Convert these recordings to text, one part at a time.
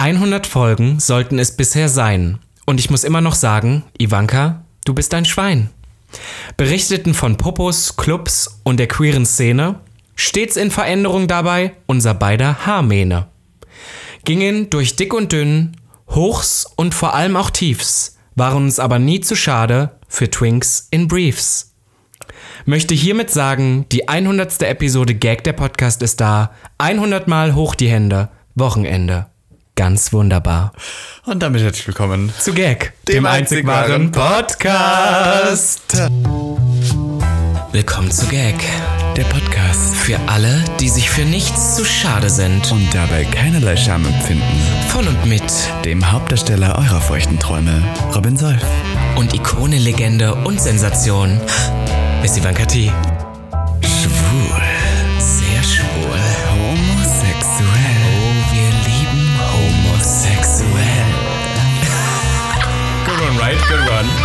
100 Folgen sollten es bisher sein. Und ich muss immer noch sagen, Ivanka, du bist ein Schwein. Berichteten von Popos, Clubs und der queeren Szene, stets in Veränderung dabei unser beider Haarmähne. Gingen durch dick und dünn, Hochs und vor allem auch Tiefs, waren uns aber nie zu schade für Twinks in Briefs. Möchte hiermit sagen, die 100. Episode Gag der Podcast ist da. 100 Mal hoch die Hände. Wochenende. Ganz wunderbar. Und damit herzlich willkommen Zu Gag, dem, Dem einzig wahren Podcast. Willkommen zu Gag, der Podcast für alle, die sich für nichts zu schade sind. und dabei keinerlei Scham empfinden. Von und mit Dem Hauptdarsteller eurer feuchten Träume, Robin Solf. und Ikone, Legende und Sensation ist Ivanka T. Schwul.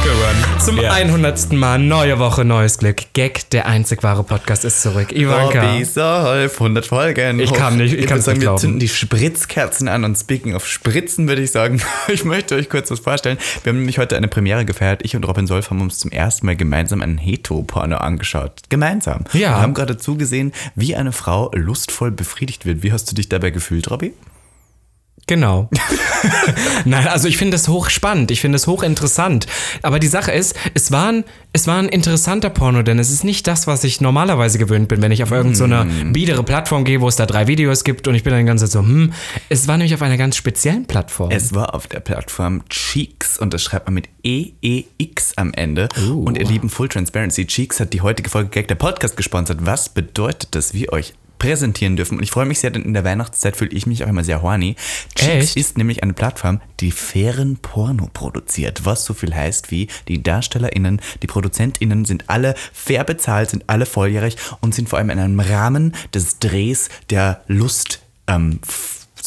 Good. Zum Ja. 100. Mal, neue Woche, neues Glück. Gag, der einzig wahre Podcast ist zurück. Ivanka. Robby Solf, 100 Folgen. Ich kann nicht, ich ich würde sagen, nicht wir glauben. zünden die Spritzkerzen an und speaking of Spritzen würde ich sagen, ich möchte euch kurz was vorstellen. Wir haben nämlich heute eine Premiere gefeiert. Ich und Robin Solf haben uns zum ersten Mal gemeinsam einen Heto-Porno angeschaut. Gemeinsam. Ja. Wir haben gerade zugesehen, wie eine Frau lustvoll befriedigt wird. Wie hast du dich dabei gefühlt, Robby? Genau. Nein, also ich finde es hochspannend, ich finde es hochinteressant. Aber die Sache ist, es war, ein, es war ein interessanter Porno, denn es ist nicht das, was ich normalerweise gewöhnt bin, wenn ich auf irgendeine so biedere Plattform gehe, wo es da drei Videos gibt und ich bin dann die ganze Zeit so, hm. Es war nämlich auf einer ganz speziellen Plattform. Es war auf der Plattform Cheeks und das schreibt man mit E-E-X am Ende. Und ihr lieben Full Transparency, Cheeks hat die heutige Folge Gag der Podcast gesponsert. Was bedeutet das, wir euch präsentieren dürfen? Und ich freue mich sehr, denn in der Weihnachtszeit fühle ich mich auch immer sehr horny. Cheeks ist nämlich eine Plattform, die fairen Porno produziert. Was so viel heißt wie die DarstellerInnen, die ProduzentInnen sind alle fair bezahlt, sind alle volljährig und sind vor allem in einem Rahmen des Drehs der Lust ähm,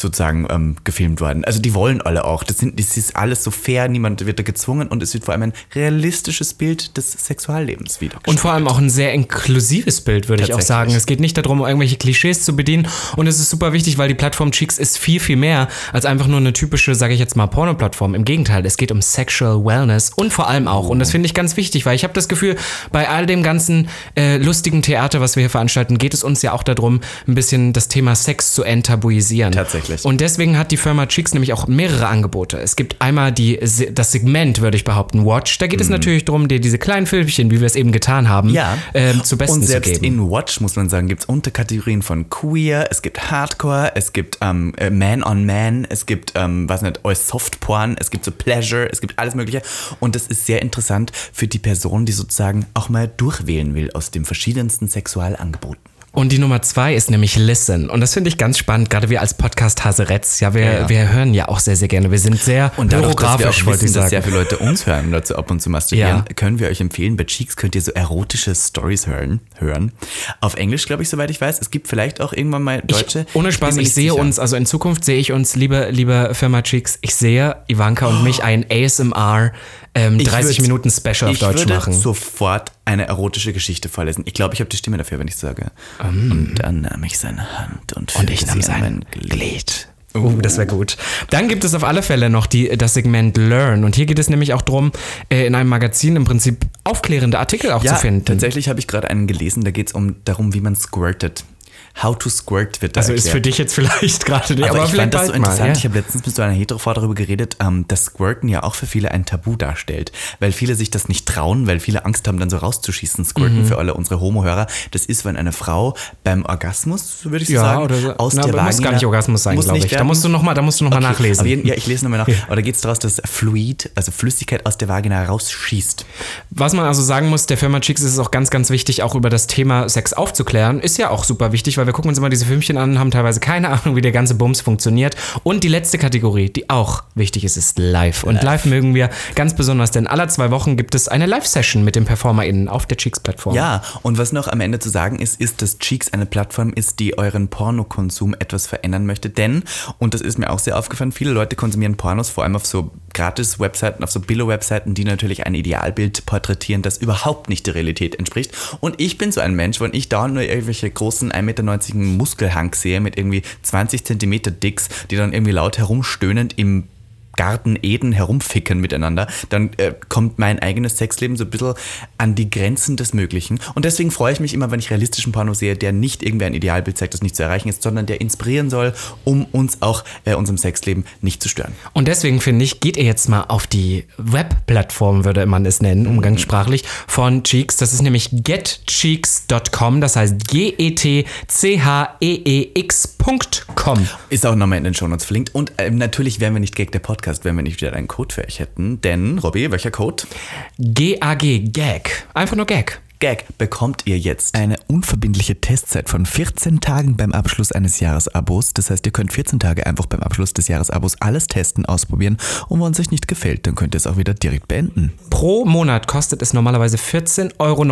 sozusagen ähm, gefilmt worden. Also die wollen alle auch. Das, sind, das ist alles so fair, niemand wird da gezwungen und es wird vor allem ein realistisches Bild des Sexuallebens wieder Und vor allem auch ein sehr inklusives Bild, würde ich auch sagen. Es geht nicht darum, irgendwelche Klischees zu bedienen. Und es ist super wichtig, weil die Plattform Cheeks ist viel, viel mehr als einfach nur eine typische, sage ich jetzt mal, Porno-Plattform. Im Gegenteil, es geht um Sexual Wellness und vor allem auch, und das finde ich ganz wichtig, weil ich habe das Gefühl, bei all dem ganzen äh, lustigen Theater, was wir hier veranstalten, geht es uns ja auch darum, ein bisschen das Thema Sex zu enttabuisieren. Tatsächlich. Und deswegen hat die Firma Cheeks nämlich auch mehrere Angebote. Es gibt einmal die, das Segment, würde ich behaupten, Watch. Da geht es natürlich darum, dir diese kleinen Filmchen, wie wir es eben getan haben, Mhm. Ja. ähm, zu besten und zu selbst geben. in Watch, muss man sagen, gibt es Unterkategorien von Queer, es gibt Hardcore, es gibt ähm, äh, Man on Man, es gibt, ähm, was nicht, alles Softporn, es gibt so Pleasure, es gibt alles Mögliche. Und das ist sehr interessant für die Person, die sozusagen auch mal durchwählen will aus den verschiedensten Sexualangeboten. Und die Nummer zwei ist nämlich Listen. Und das finde ich ganz spannend, gerade wir als Podcast Haseretz. Ja, wir, Ja, ja. wir hören ja auch sehr, sehr gerne. Wir sind sehr Und dadurch, choreografisch, wollte ich wissen, dass sagen. sehr viele Leute uns hören und dazu ab und zu masturbieren, Ja. können wir euch empfehlen, bei Cheeks könnt ihr so erotische Stories hören. hören. Auf Englisch, glaube ich, soweit ich weiß. Es gibt vielleicht auch irgendwann mal deutsche. Ich, ohne Spaß, ich nicht sehe sicher. uns, also in Zukunft sehe ich uns, liebe, liebe Firma Cheeks, ich sehe Ivanka und mich ein ASMR ähm, Ich 30 würd- Minuten Special auf ich Deutsch würde machen. sofort eine erotische Geschichte vorlesen. Ich glaube, ich habe die Stimme dafür, wenn ich sage. Und dann nahm ich seine Hand und, Und ich nahm sein mein Glied. Oh, das wäre gut. Dann gibt es auf alle Fälle noch die, das Segment Learn. Und hier geht es nämlich auch darum, äh, in einem Magazin im Prinzip aufklärende Artikel auch Ja, zu finden. tatsächlich habe ich gerade einen gelesen, da geht es um darum, wie man squirtet. How to squirt wird da Also ist für erklärt. dich jetzt vielleicht gerade nicht, Aber, aber, ich fand das so bald mal. interessant. Ja? Ich habe letztens mit so einer Heterofrau darüber geredet, ähm, dass Squirten ja auch für viele ein Tabu darstellt. Weil viele sich das nicht trauen, weil viele Angst haben, dann so rauszuschießen. Mhm. Squirten für alle unsere Homo-Hörer. Das ist, wenn eine Frau beim Orgasmus, würde ich Ja, sagen, oder so. aus Na, der aber muss Vagina... gar nicht Orgasmus sein, glaube ich. Da musst du nochmal noch mal nachlesen. Jeden, ja, ich lese nochmal nach. Aber da geht es daraus, dass Fluid, also Flüssigkeit aus der Vagina rausschießt. Was man also sagen muss, der Firma Chicks ist es auch ganz, ganz wichtig, auch über das Thema Sex aufzuklären. Ist ja auch super wichtig, weil wir gucken uns immer diese Filmchen an, haben teilweise keine Ahnung, wie der ganze Bums funktioniert. Und die letzte Kategorie, die auch wichtig ist, ist Live. Und Live mögen wir ganz besonders, denn alle zwei Wochen gibt es eine Live-Session mit den PerformerInnen auf der Cheeks-Plattform. Ja, und was noch am Ende zu sagen ist, ist, dass Cheeks eine Plattform ist, die euren Pornokonsum etwas verändern möchte. Denn, und das ist mir auch sehr aufgefallen, viele Leute konsumieren Pornos vor allem auf so Gratis-Webseiten, auf so Billo-Webseiten, die natürlich ein Idealbild porträtieren, das überhaupt nicht der Realität entspricht. Und ich bin so ein Mensch, wenn ich da nur irgendwelche großen 1,90 Meter Muskelhang sehe mit irgendwie 20 Zentimeter Dicks, die dann irgendwie laut herumstöhnend im Garten Eden herumficken miteinander, dann äh, kommt mein eigenes Sexleben so ein bisschen an die Grenzen des Möglichen. Und deswegen freue ich mich immer, wenn ich realistischen Porno sehe, der nicht irgendwie ein Idealbild zeigt, das nicht zu erreichen ist, sondern der inspirieren soll, um uns auch äh, unserem Sexleben nicht zu stören. Und deswegen finde ich, geht ihr jetzt mal auf die Webplattform, würde man es nennen, Mhm. umgangssprachlich, von Cheeks. Das ist nämlich getcheeks.com, das heißt G-E-T-C-H-E-E-X.com. Ist auch nochmal in den Shownotes verlinkt. Und ähm, natürlich wären wir nicht Gag der Podcast, wenn wir nicht wieder einen Code für euch hätten. Denn, Robby, welcher Code? G-A-G, Gag. Einfach nur Gag. Gag bekommt ihr jetzt eine unverbindliche Testzeit von 14 Tagen beim Abschluss eines Jahresabos. Das heißt, ihr könnt 14 Tage einfach beim Abschluss des Jahresabos alles testen, ausprobieren. Und wenn es euch nicht gefällt, dann könnt ihr es auch wieder direkt beenden. Pro Monat kostet es normalerweise 14,90 Euro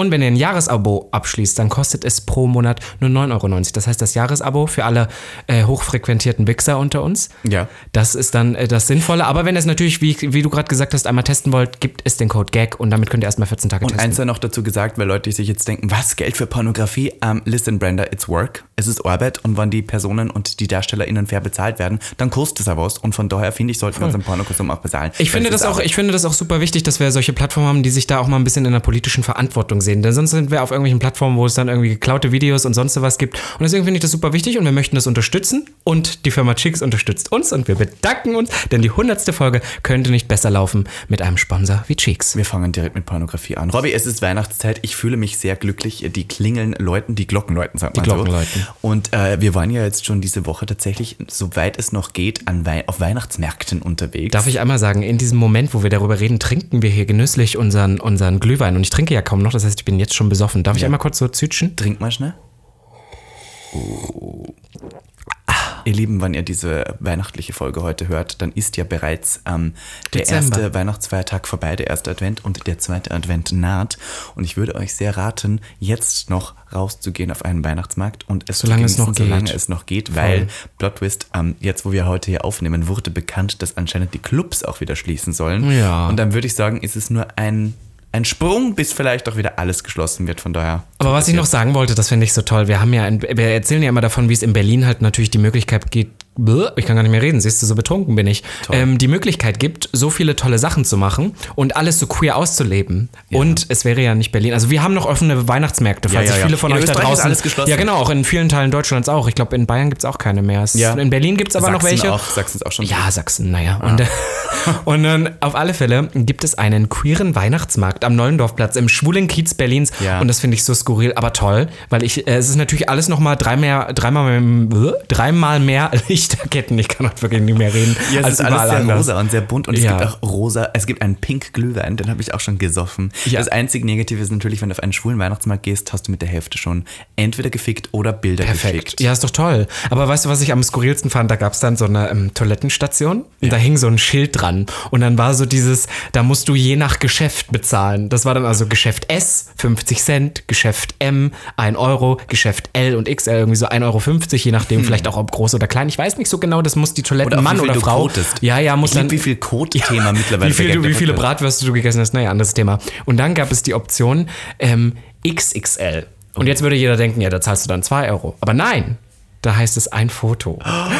und wenn ihr ein Jahresabo abschließt, dann kostet es pro Monat nur 9,90 Euro. Das heißt, das Jahresabo für alle äh, hochfrequentierten Wichser unter uns, Ja. das ist dann äh, das Sinnvolle. Aber wenn ihr es natürlich, wie, wie du gerade gesagt hast, einmal testen wollt, gibt es den Code GAG und damit könnt ihr erstmal 14 Tage Und testen. eins sei noch dazu gesagt, weil Leute sich jetzt denken, was, Geld für Pornografie? Um, listen, Brenda, it's work. Es ist Arbeit und wenn die Personen und die DarstellerInnen fair bezahlt werden, dann kostet es auch was. Und von daher finde ich, sollten wir unseren Pornokonsum auch bezahlen. Ich finde, das auch, ich finde das auch super wichtig, dass wir solche Plattformen haben, die sich da auch mal ein bisschen in der politischen Verantwortung sehen. Denn sonst sind wir auf irgendwelchen Plattformen, wo es dann irgendwie geklaute Videos und sonst was gibt. Und deswegen finde ich das super wichtig und wir möchten das unterstützen. Und die Firma Chicks unterstützt uns und wir bedanken uns, denn die hundertste Folge könnte nicht besser laufen mit einem Sponsor wie Cheeks. Wir fangen direkt mit Pornografie an. Robby, es ist Weihnachtszeit. Ich fühle mich sehr glücklich. Die Klingeln läuten, die Glocken läuten, sagt man Glocken so. läuten. Und äh, wir waren ja jetzt schon diese Woche tatsächlich, soweit es noch geht, an Wei auf Weihnachtsmärkten unterwegs. Darf ich einmal sagen, in diesem Moment, wo wir darüber reden, trinken wir hier genüsslich unseren, unseren Glühwein. Und ich trinke ja kaum noch, das heißt, ich bin jetzt schon besoffen. Darf ich einmal kurz so zütschen? Trink mal schnell. Ihr Lieben, wenn ihr diese weihnachtliche Folge heute hört, dann ist ja bereits ähm, der Dezember. erste Weihnachtsfeiertag vorbei, der erste Advent und der zweite Advent naht. Und ich würde euch sehr raten, jetzt noch rauszugehen auf einen Weihnachtsmarkt und es Solange es noch solange geht. es noch geht, weil Plot Twist, ähm, jetzt wo wir heute hier aufnehmen, wurde bekannt, dass anscheinend die Clubs auch wieder schließen sollen. Ja. Und dann würde ich sagen, ist es nur ein, ein Sprung, bis vielleicht auch wieder alles geschlossen wird. Von daher. Aber was ich noch sagen wollte, das finde ich so toll. Wir haben ja, in, wir erzählen ja immer davon, wie es in Berlin halt natürlich die Möglichkeit gibt. Ich kann gar nicht mehr reden, siehst du, so betrunken bin ich. Ähm, die Möglichkeit gibt, so viele tolle Sachen zu machen und alles so queer auszuleben. Und es wäre ja nicht Berlin. Also wir haben noch offene Weihnachtsmärkte, falls Ja, ja, ja. viele von In euch da Österreich ist draußen. alles geschlossen. Ja, genau, auch in vielen Teilen Deutschlands auch. Ich glaube, in Bayern gibt es auch keine mehr. Ja. In Berlin gibt es aber noch Sachsen welche. Auch, Sachsen ist auch schon Ja, Sachsen, naja. Und, äh, und dann auf alle Fälle gibt es einen queeren Weihnachtsmarkt am Neulendorfplatz im schwulen Kiez Berlins. Ja. Und das finde ich so skurril, aber toll, weil ich, äh, es ist natürlich alles nochmal drei mehr, dreimal, mehr, dreimal mehr Lichterketten. Ich kann heute wirklich nicht mehr reden. Ja, es als ist alles sehr anders. rosa und sehr bunt und Ja. es gibt auch rosa, es gibt einen Pink Glühwein, den habe ich auch schon gesoffen. Ja. Das einzige Negative ist natürlich, wenn du auf einen schwulen Weihnachtsmarkt gehst, hast du mit der Hälfte schon entweder gefickt oder Bilder Perfekt. gefickt. Ja, ist doch toll. Aber weißt du, was ich am skurrilsten fand? Da gab es dann so eine ähm, Toilettenstation und da hing so ein Schild dran. Und dann war so dieses, da musst du je nach Geschäft bezahlen. Das war dann also Geschäft S, 50 Cent, Geschäft M, 1 Euro, Geschäft L und XL irgendwie so 1,50 Euro, je nachdem, vielleicht auch ob groß oder klein. Ich weiß nicht so genau, das muss die Toilette. Oder Mann oder du Frau. kotest. Ja, ja, muss Ich lieb, dann. wie viel Code-Thema mittlerweile Wie, viel, du, wie viele wird. Bratwürste du gegessen hast, naja, anderes Thema. Und dann gab es die Option ähm, XXL. Und jetzt würde jeder denken, ja, da zahlst du dann 2 Euro. Aber nein, da heißt es ein Foto.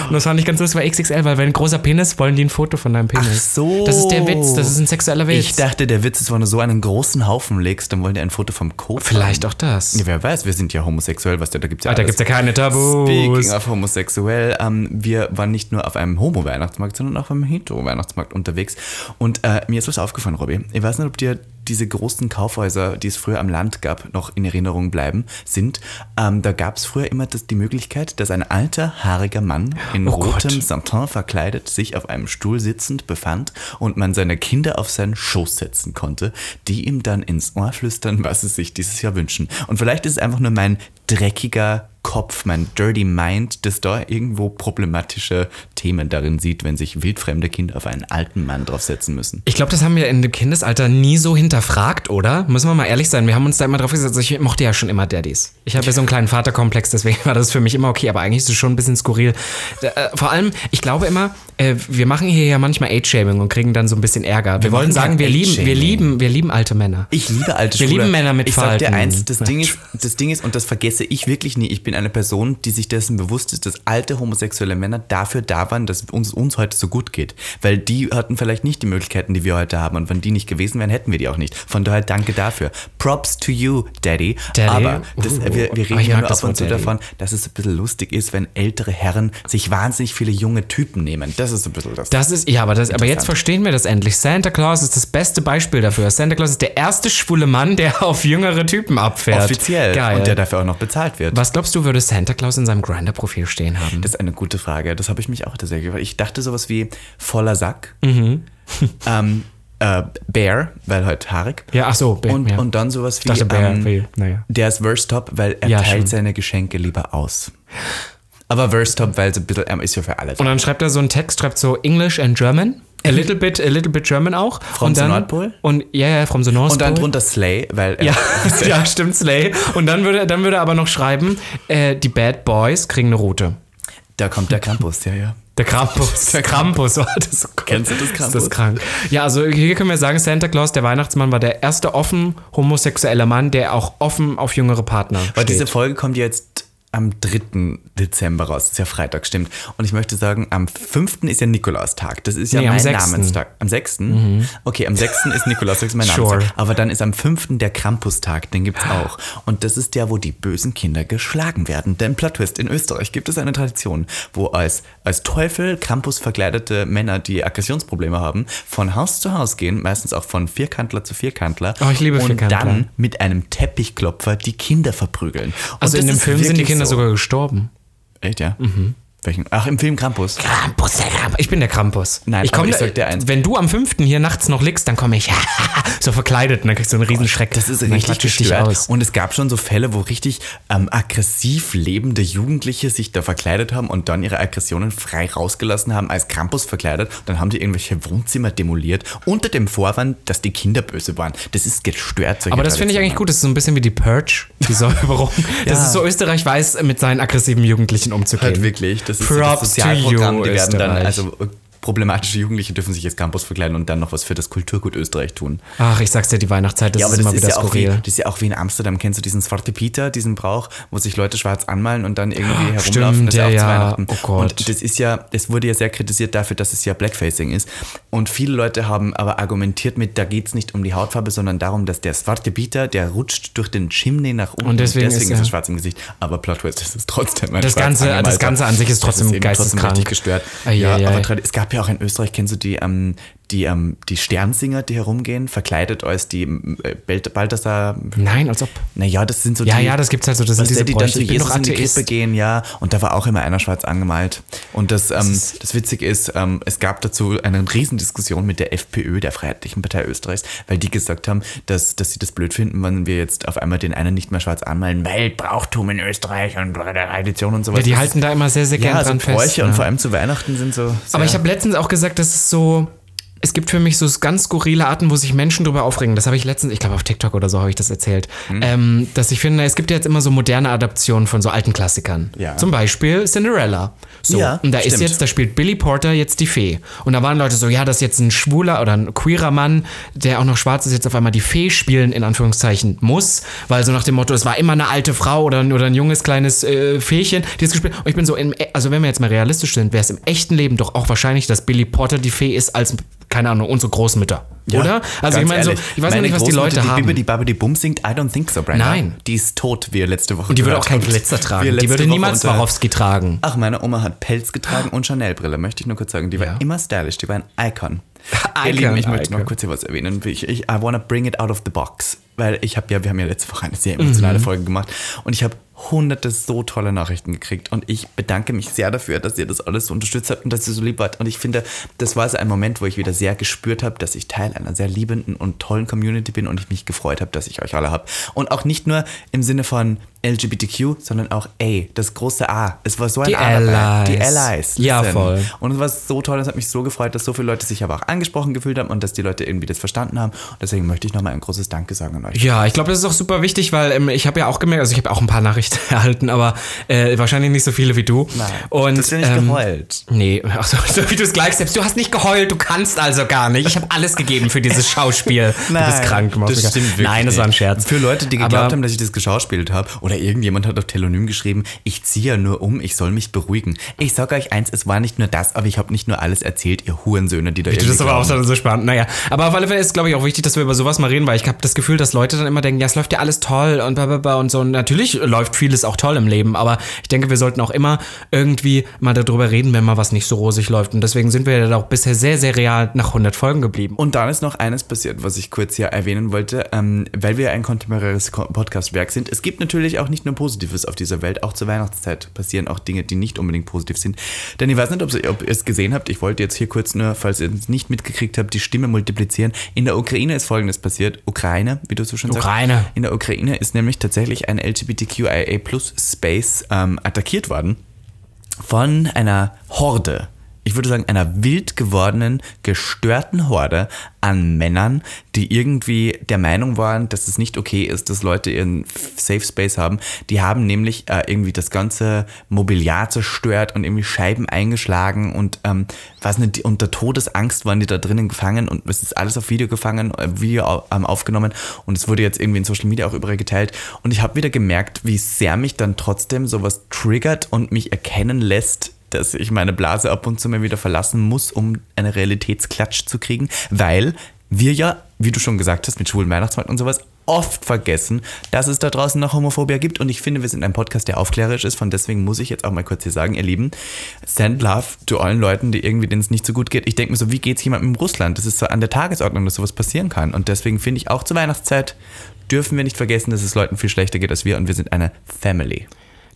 Und das fand ich ganz lustig, weil XXL, weil wenn ein großer Penis, wollen die ein Foto von deinem Penis. Ach so. Das ist der Witz, das ist ein sexueller Witz. Ich dachte, der Witz ist, wenn du so einen großen Haufen legst, dann wollen die ein Foto vom Code Vielleicht haben. auch das. Ja, wer weiß, wir sind ja homosexuell, was da, da gibt es ja Ah, da gibt es ja keine Tabus. Speaking of homosexuell, ähm, wir waren nicht nur auf einem Homo-Weihnachtsmarkt, sondern auch auf einem Hetero-Weihnachtsmarkt unterwegs. Und äh, mir ist was aufgefallen, Robby. Ich weiß nicht, ob dir diese großen Kaufhäuser, die es früher am Land gab, noch in Erinnerung bleiben, sind. Ähm, da gab es früher immer das, die Möglichkeit, dass ein alter, haariger Mann in Oh rotem Gott. Satin verkleidet sich auf einem Stuhl sitzend befand und man seine Kinder auf seinen Schoß setzen konnte, die ihm dann ins Ohr flüstern, was sie sich dieses Jahr wünschen. Und vielleicht ist es einfach nur mein dreckiger Kopf, mein dirty mind, das da irgendwo problematische Themen darin sieht, wenn sich wildfremde Kinder auf einen alten Mann draufsetzen müssen. Ich glaube, das haben wir in dem Kindesalter nie so hinterfragt, oder? Müssen wir mal ehrlich sein. Wir haben uns da immer drauf gesetzt. Ich mochte ja schon immer Daddys. Ich habe ja so einen kleinen Vaterkomplex, deswegen war das für mich immer okay. Aber eigentlich ist es schon ein bisschen skurril. Äh, vor allem, ich glaube immer, äh, wir machen hier ja manchmal Age-Shaming und kriegen dann so ein bisschen Ärger. Wir, wollen machen sagen, wir lieben, wir lieben, wir lieben alte Männer. Ich liebe alte Wir Schwule. lieben Männer mit Ich sag dir eins, das Ding, ist, das Ding ist, und das vergesse ich wirklich nie, ich bin eine Person, die sich dessen bewusst ist, dass alte homosexuelle Männer dafür da waren, dass uns, uns heute so gut geht. Weil die hatten vielleicht nicht die Möglichkeiten, die wir heute haben. Und wenn die nicht gewesen wären, hätten wir die auch nicht. Von daher danke dafür. Props to you, Daddy. Daddy? Aber das, Uh, wir, wir aber reden ja nur ab und zu davon, dass es ein bisschen lustig ist, wenn ältere Herren sich wahnsinnig viele junge Typen nehmen. Das ist ein bisschen das. Das ist, ja, aber, das, aber jetzt verstehen wir das endlich. Santa Claus ist das beste Beispiel dafür. Santa Claus ist der erste schwule Mann, der auf jüngere Typen abfährt. Offiziell. Geil. Und der dafür auch noch bezahlt wird. Was glaubst du, würde Santa Claus in seinem Grinder-Profil stehen haben? Das ist eine gute Frage. Das habe ich mich auch tatsächlich gefragt. Ich dachte sowas wie voller Sack. Mhm. ähm, äh, Bear, weil halt haarig. Ja, ach so, Bär, Und, ja. und dann sowas wie dachte, Bär, ähm, wie- naja. der ist Verstop, weil er Ja, teilt schon. seine Geschenke lieber aus. Aber Verstop, weil so ein bisschen, er ist ja für alle. Und dann schreibt er so einen Text, schreibt so English and German. A little bit, a little bit German auch. From und the dann, North Pole? Und ja, ja, from the North und dann Pole. drunter Slay, weil er Ja, ja, stimmt, Slay. Und dann würde, dann würde er aber noch schreiben, äh, die Bad Boys kriegen eine Route. da kommt der Campus, ja, ja. Der Krampus. Der Krampus war das. Kennst du das Ist Krampus? das krank? Ja, also hier können wir sagen, Santa Claus, der Weihnachtsmann, war der erste offen homosexuelle Mann, der auch offen auf jüngere Partner Weil steht. diese Folge kommt jetzt am 3. Dezember raus. Das ist ja Freitag, stimmt. Und ich möchte sagen, am 5. ist ja Nikolaustag. Das ist ja Nee, am mein 6.. Namenstag. Am 6. Okay, am 6. ist Nikolaustag, ist mein Sure. Namenstag. Aber dann ist am 5. der Krampustag, den gibt's auch. Und das ist der, wo die bösen Kinder geschlagen werden. Denn Plot Twist, in Österreich gibt es eine Tradition, wo als, als Teufel Krampus verkleidete Männer, die Aggressionsprobleme haben, von Haus zu Haus gehen, meistens auch von Vierkantler zu Vierkantler. Oh, ich liebe und Vierkantler. dann mit einem Teppichklopfer die Kinder verprügeln. Und also in dem Film sind die Kinder so. sogar gestorben. Echt, ja? Welchen? Ach, im Film Krampus. Krampus, der Krampus. Ich bin der Krampus. Nein, ich aber komm, ich sag dir eins. Wenn du am 5. hier nachts noch liegst, dann komme ich so verkleidet und dann kriegst du einen riesen Schreck. Das ist richtig gestört. aus. Und es gab schon so Fälle, wo richtig ähm, aggressiv lebende Jugendliche sich da verkleidet haben und dann ihre Aggressionen frei rausgelassen haben, als Krampus verkleidet. Dann haben die irgendwelche Wohnzimmer demoliert, unter dem Vorwand, dass die Kinder böse waren. Das ist gestört. Aber das finde ich eigentlich gut. Das ist so ein bisschen wie die Purge, die Säuberung. Das Ja. ist so, Österreich weiß, mit seinen aggressiven Jugendlichen umzugehen. Halt wirklich. Das ist so Props das to Sozialprogramm. Die werden dann, also problematische Jugendliche dürfen sich als Campus verkleiden und dann noch was für das Kulturgut Österreich tun. Ach, ich sag's dir, die Weihnachtszeit, das Ja, ist das immer ist, wieder ja auch wie, skurril. das ist ja auch wie in Amsterdam. Kennst du diesen Zwarte Peter, diesen Brauch, wo sich Leute schwarz anmalen und dann irgendwie herumlaufen? stimmt, das ist ja, auch zu ja. Weihnachten. Oh Gott. Und das ist ja, das wurde ja sehr kritisiert dafür, dass es ja Blackfacing ist. Und viele Leute haben aber argumentiert mit, da geht's nicht um die Hautfarbe, sondern darum, dass der Zwarte Peter, der rutscht durch den Chimney nach unten. Und deswegen ist ist er- er schwarz im Gesicht. Aber Plot Twist, das ist trotzdem ein Das Ganze- das. Ganze an sich ist trotzdem geisteskrank. richtig gestört. Ei, ja, ei. aber es gab ja auch in Österreich, kennst du die, ähm, die, ähm, die Sternsinger, die herumgehen, verkleidet als die äh, Balt- Balthasar. Nein, als ob. Naja, das sind so Ja, die. ja, das gibt's halt so. Das sind diese der, die dann zu Jesus in die. Krippe gehen, ja. Und da war auch immer einer schwarz angemalt. Und das, ähm, das Witzige ist, ähm, es gab dazu eine Riesendiskussion mit der FPÖ, der Freiheitlichen Partei Österreichs, weil die gesagt haben, dass, dass sie das blöd finden, wenn wir jetzt auf einmal den einen nicht mehr schwarz anmalen, weil Brauchtum in Österreich und Tradition und sowas. Ja, die Das halten da immer sehr, sehr ist, gern ja, so dran Bräuche fest. und ne? vor allem zu Weihnachten sind so. Aber ich habe letztens auch gesagt, das ist so. Es gibt für mich so ganz skurrile Arten, wo sich Menschen drüber aufregen. Das habe ich letztens, ich glaube auf TikTok oder so habe ich das erzählt. Hm. Ähm, dass ich finde, es gibt ja jetzt immer so moderne Adaptionen von so alten Klassikern. Ja. Zum Beispiel Cinderella. So, Ja, und da ist stimmt. jetzt, da spielt Billy Porter jetzt die Fee. Und da waren Leute so, ja, das ist jetzt ein schwuler oder ein queerer Mann, der auch noch schwarz ist, jetzt auf einmal die Fee spielen, in Anführungszeichen, muss. Weil so nach dem Motto, es war immer eine alte Frau oder, ein- oder ein junges kleines äh, Feechen, die es gespielt Und ich bin so, im, also wenn wir jetzt mal realistisch sind, wäre es im echten Leben doch auch wahrscheinlich, dass Billy Porter die Fee ist als, keine Ahnung, unsere Großmütter. Ja, oder? Also ich meine so, ich weiß noch Meine nicht, was die Leute die haben. Die Babi, die Bum singt, I don't think so, Brenda. Nein. Die ist tot, wie ihr letzte Woche und die würde auch keinen habt. Glitzer tragen. Die würde Woche niemals Swarovski tragen. Ach, meine Oma hat Pelz getragen und Chanel-Brille, möchte ich nur kurz sagen. Die Ja. war immer stylisch, die war ein Icon. Icon, Ihr Lieben, ich möchte noch kurz hier was erwähnen. Ich, ich, I wanna bring it out of the box. Weil ich habe ja, wir haben ja letzte Woche eine sehr emotionale Mhm. Folge gemacht und ich habe hunderte so tolle Nachrichten gekriegt und ich bedanke mich sehr dafür, dass ihr das alles so unterstützt habt und dass ihr so lieb wart. Und ich finde, das war so ein Moment, wo ich wieder sehr gespürt habe, dass ich Teil einer sehr liebenden und tollen Community bin und ich mich gefreut habe, dass ich euch alle habe. Und auch nicht nur im Sinne von, LGBTQ, sondern auch A, das große A. Es war so ein Die. Allies. Die Allies. Ja, listen. voll. Und es war so toll, es hat mich so gefreut, dass so viele Leute sich aber auch angesprochen gefühlt haben und dass die Leute irgendwie das verstanden haben. Und deswegen möchte ich nochmal ein großes Danke sagen an euch. Ja, ich glaube, das ist auch super wichtig, weil ähm, ich habe ja auch gemerkt, also ich habe auch ein paar Nachrichten erhalten, aber äh, wahrscheinlich nicht so viele wie du. Nein, Und, das bin ich ähm, geheult. Nee, ach so, so wie du es gleich selbst. Du hast nicht geheult, du kannst also gar nicht. Ich habe alles gegeben für dieses Schauspiel. du bist krank, das stimmt wirklich Nein, das war ein Scherz. Für Leute, die geglaubt Aber- haben, dass ich das geschauspielt habe, oder irgendjemand hat auf Telonym geschrieben, ich ziehe ja nur um, ich soll mich beruhigen. Ich sage euch eins, es war nicht nur das, aber ich habe nicht nur alles erzählt, ihr Hurensöhne, die da irgendwie das ist aber auch so spannend. Naja, aber auf alle Fälle ist, glaube ich, auch wichtig, dass wir über sowas mal reden, weil ich habe das Gefühl, dass Leute dann immer denken, ja, es läuft ja alles toll und bla, bla, bla und so. Und natürlich läuft vieles auch toll im Leben, aber ich denke, wir sollten auch immer irgendwie mal darüber reden, wenn mal was nicht so rosig läuft. Und deswegen sind wir ja auch bisher sehr, sehr real nach 100 Folgen geblieben. Und dann ist noch eines passiert, was ich kurz hier erwähnen wollte, ähm, weil wir ein kontemporäres Ko- Podcast-Werk sind. Es gibt natürlich auch nicht nur Positives auf dieser Welt, auch zur Weihnachtszeit passieren auch Dinge, die nicht unbedingt positiv sind. Denn ich weiß nicht, ob, ihr es gesehen habt, ich wollte jetzt hier kurz nur, falls ihr es nicht mitgekriegt habt, die Stimme multiplizieren. In der Ukraine ist folgendes passiert. Ukraine, wie du so schon sagst. Ukraine. In der Ukraine ist nämlich tatsächlich ein LGBTQIA Plus Space ähm, attackiert worden von einer Horde. Ich würde sagen, einer wild gewordenen, gestörten Horde an Männern, die irgendwie der Meinung waren, dass es nicht okay ist, dass Leute ihren Safe Space haben. Die haben nämlich äh, irgendwie das ganze Mobiliar zerstört und irgendwie Scheiben eingeschlagen und ähm, was nicht, unter Todesangst waren die da drinnen gefangen und es ist alles auf Video gefangen, äh, Video ähm, aufgenommen und es wurde jetzt irgendwie in Social Media auch überall geteilt und ich habe wieder gemerkt, wie sehr mich dann trotzdem sowas triggert und mich erkennen lässt, dass ich meine Blase ab und zu mal wieder verlassen muss, um eine Realitätsklatsch zu kriegen, weil wir ja, wie du schon gesagt hast, mit schwulen Weihnachtsmarkt und sowas oft vergessen, dass es da draußen noch Homophobia gibt und ich finde, wir sind ein Podcast, der aufklärerisch ist, von deswegen muss ich jetzt auch mal kurz hier sagen, ihr Lieben, send love zu allen Leuten, die irgendwie, denen es nicht so gut geht. Ich denke mir so, wie geht es jemandem in Russland? Das ist so an der Tagesordnung, dass sowas passieren kann und deswegen finde ich auch zur Weihnachtszeit dürfen wir nicht vergessen, dass es Leuten viel schlechter geht als wir und wir sind eine Family.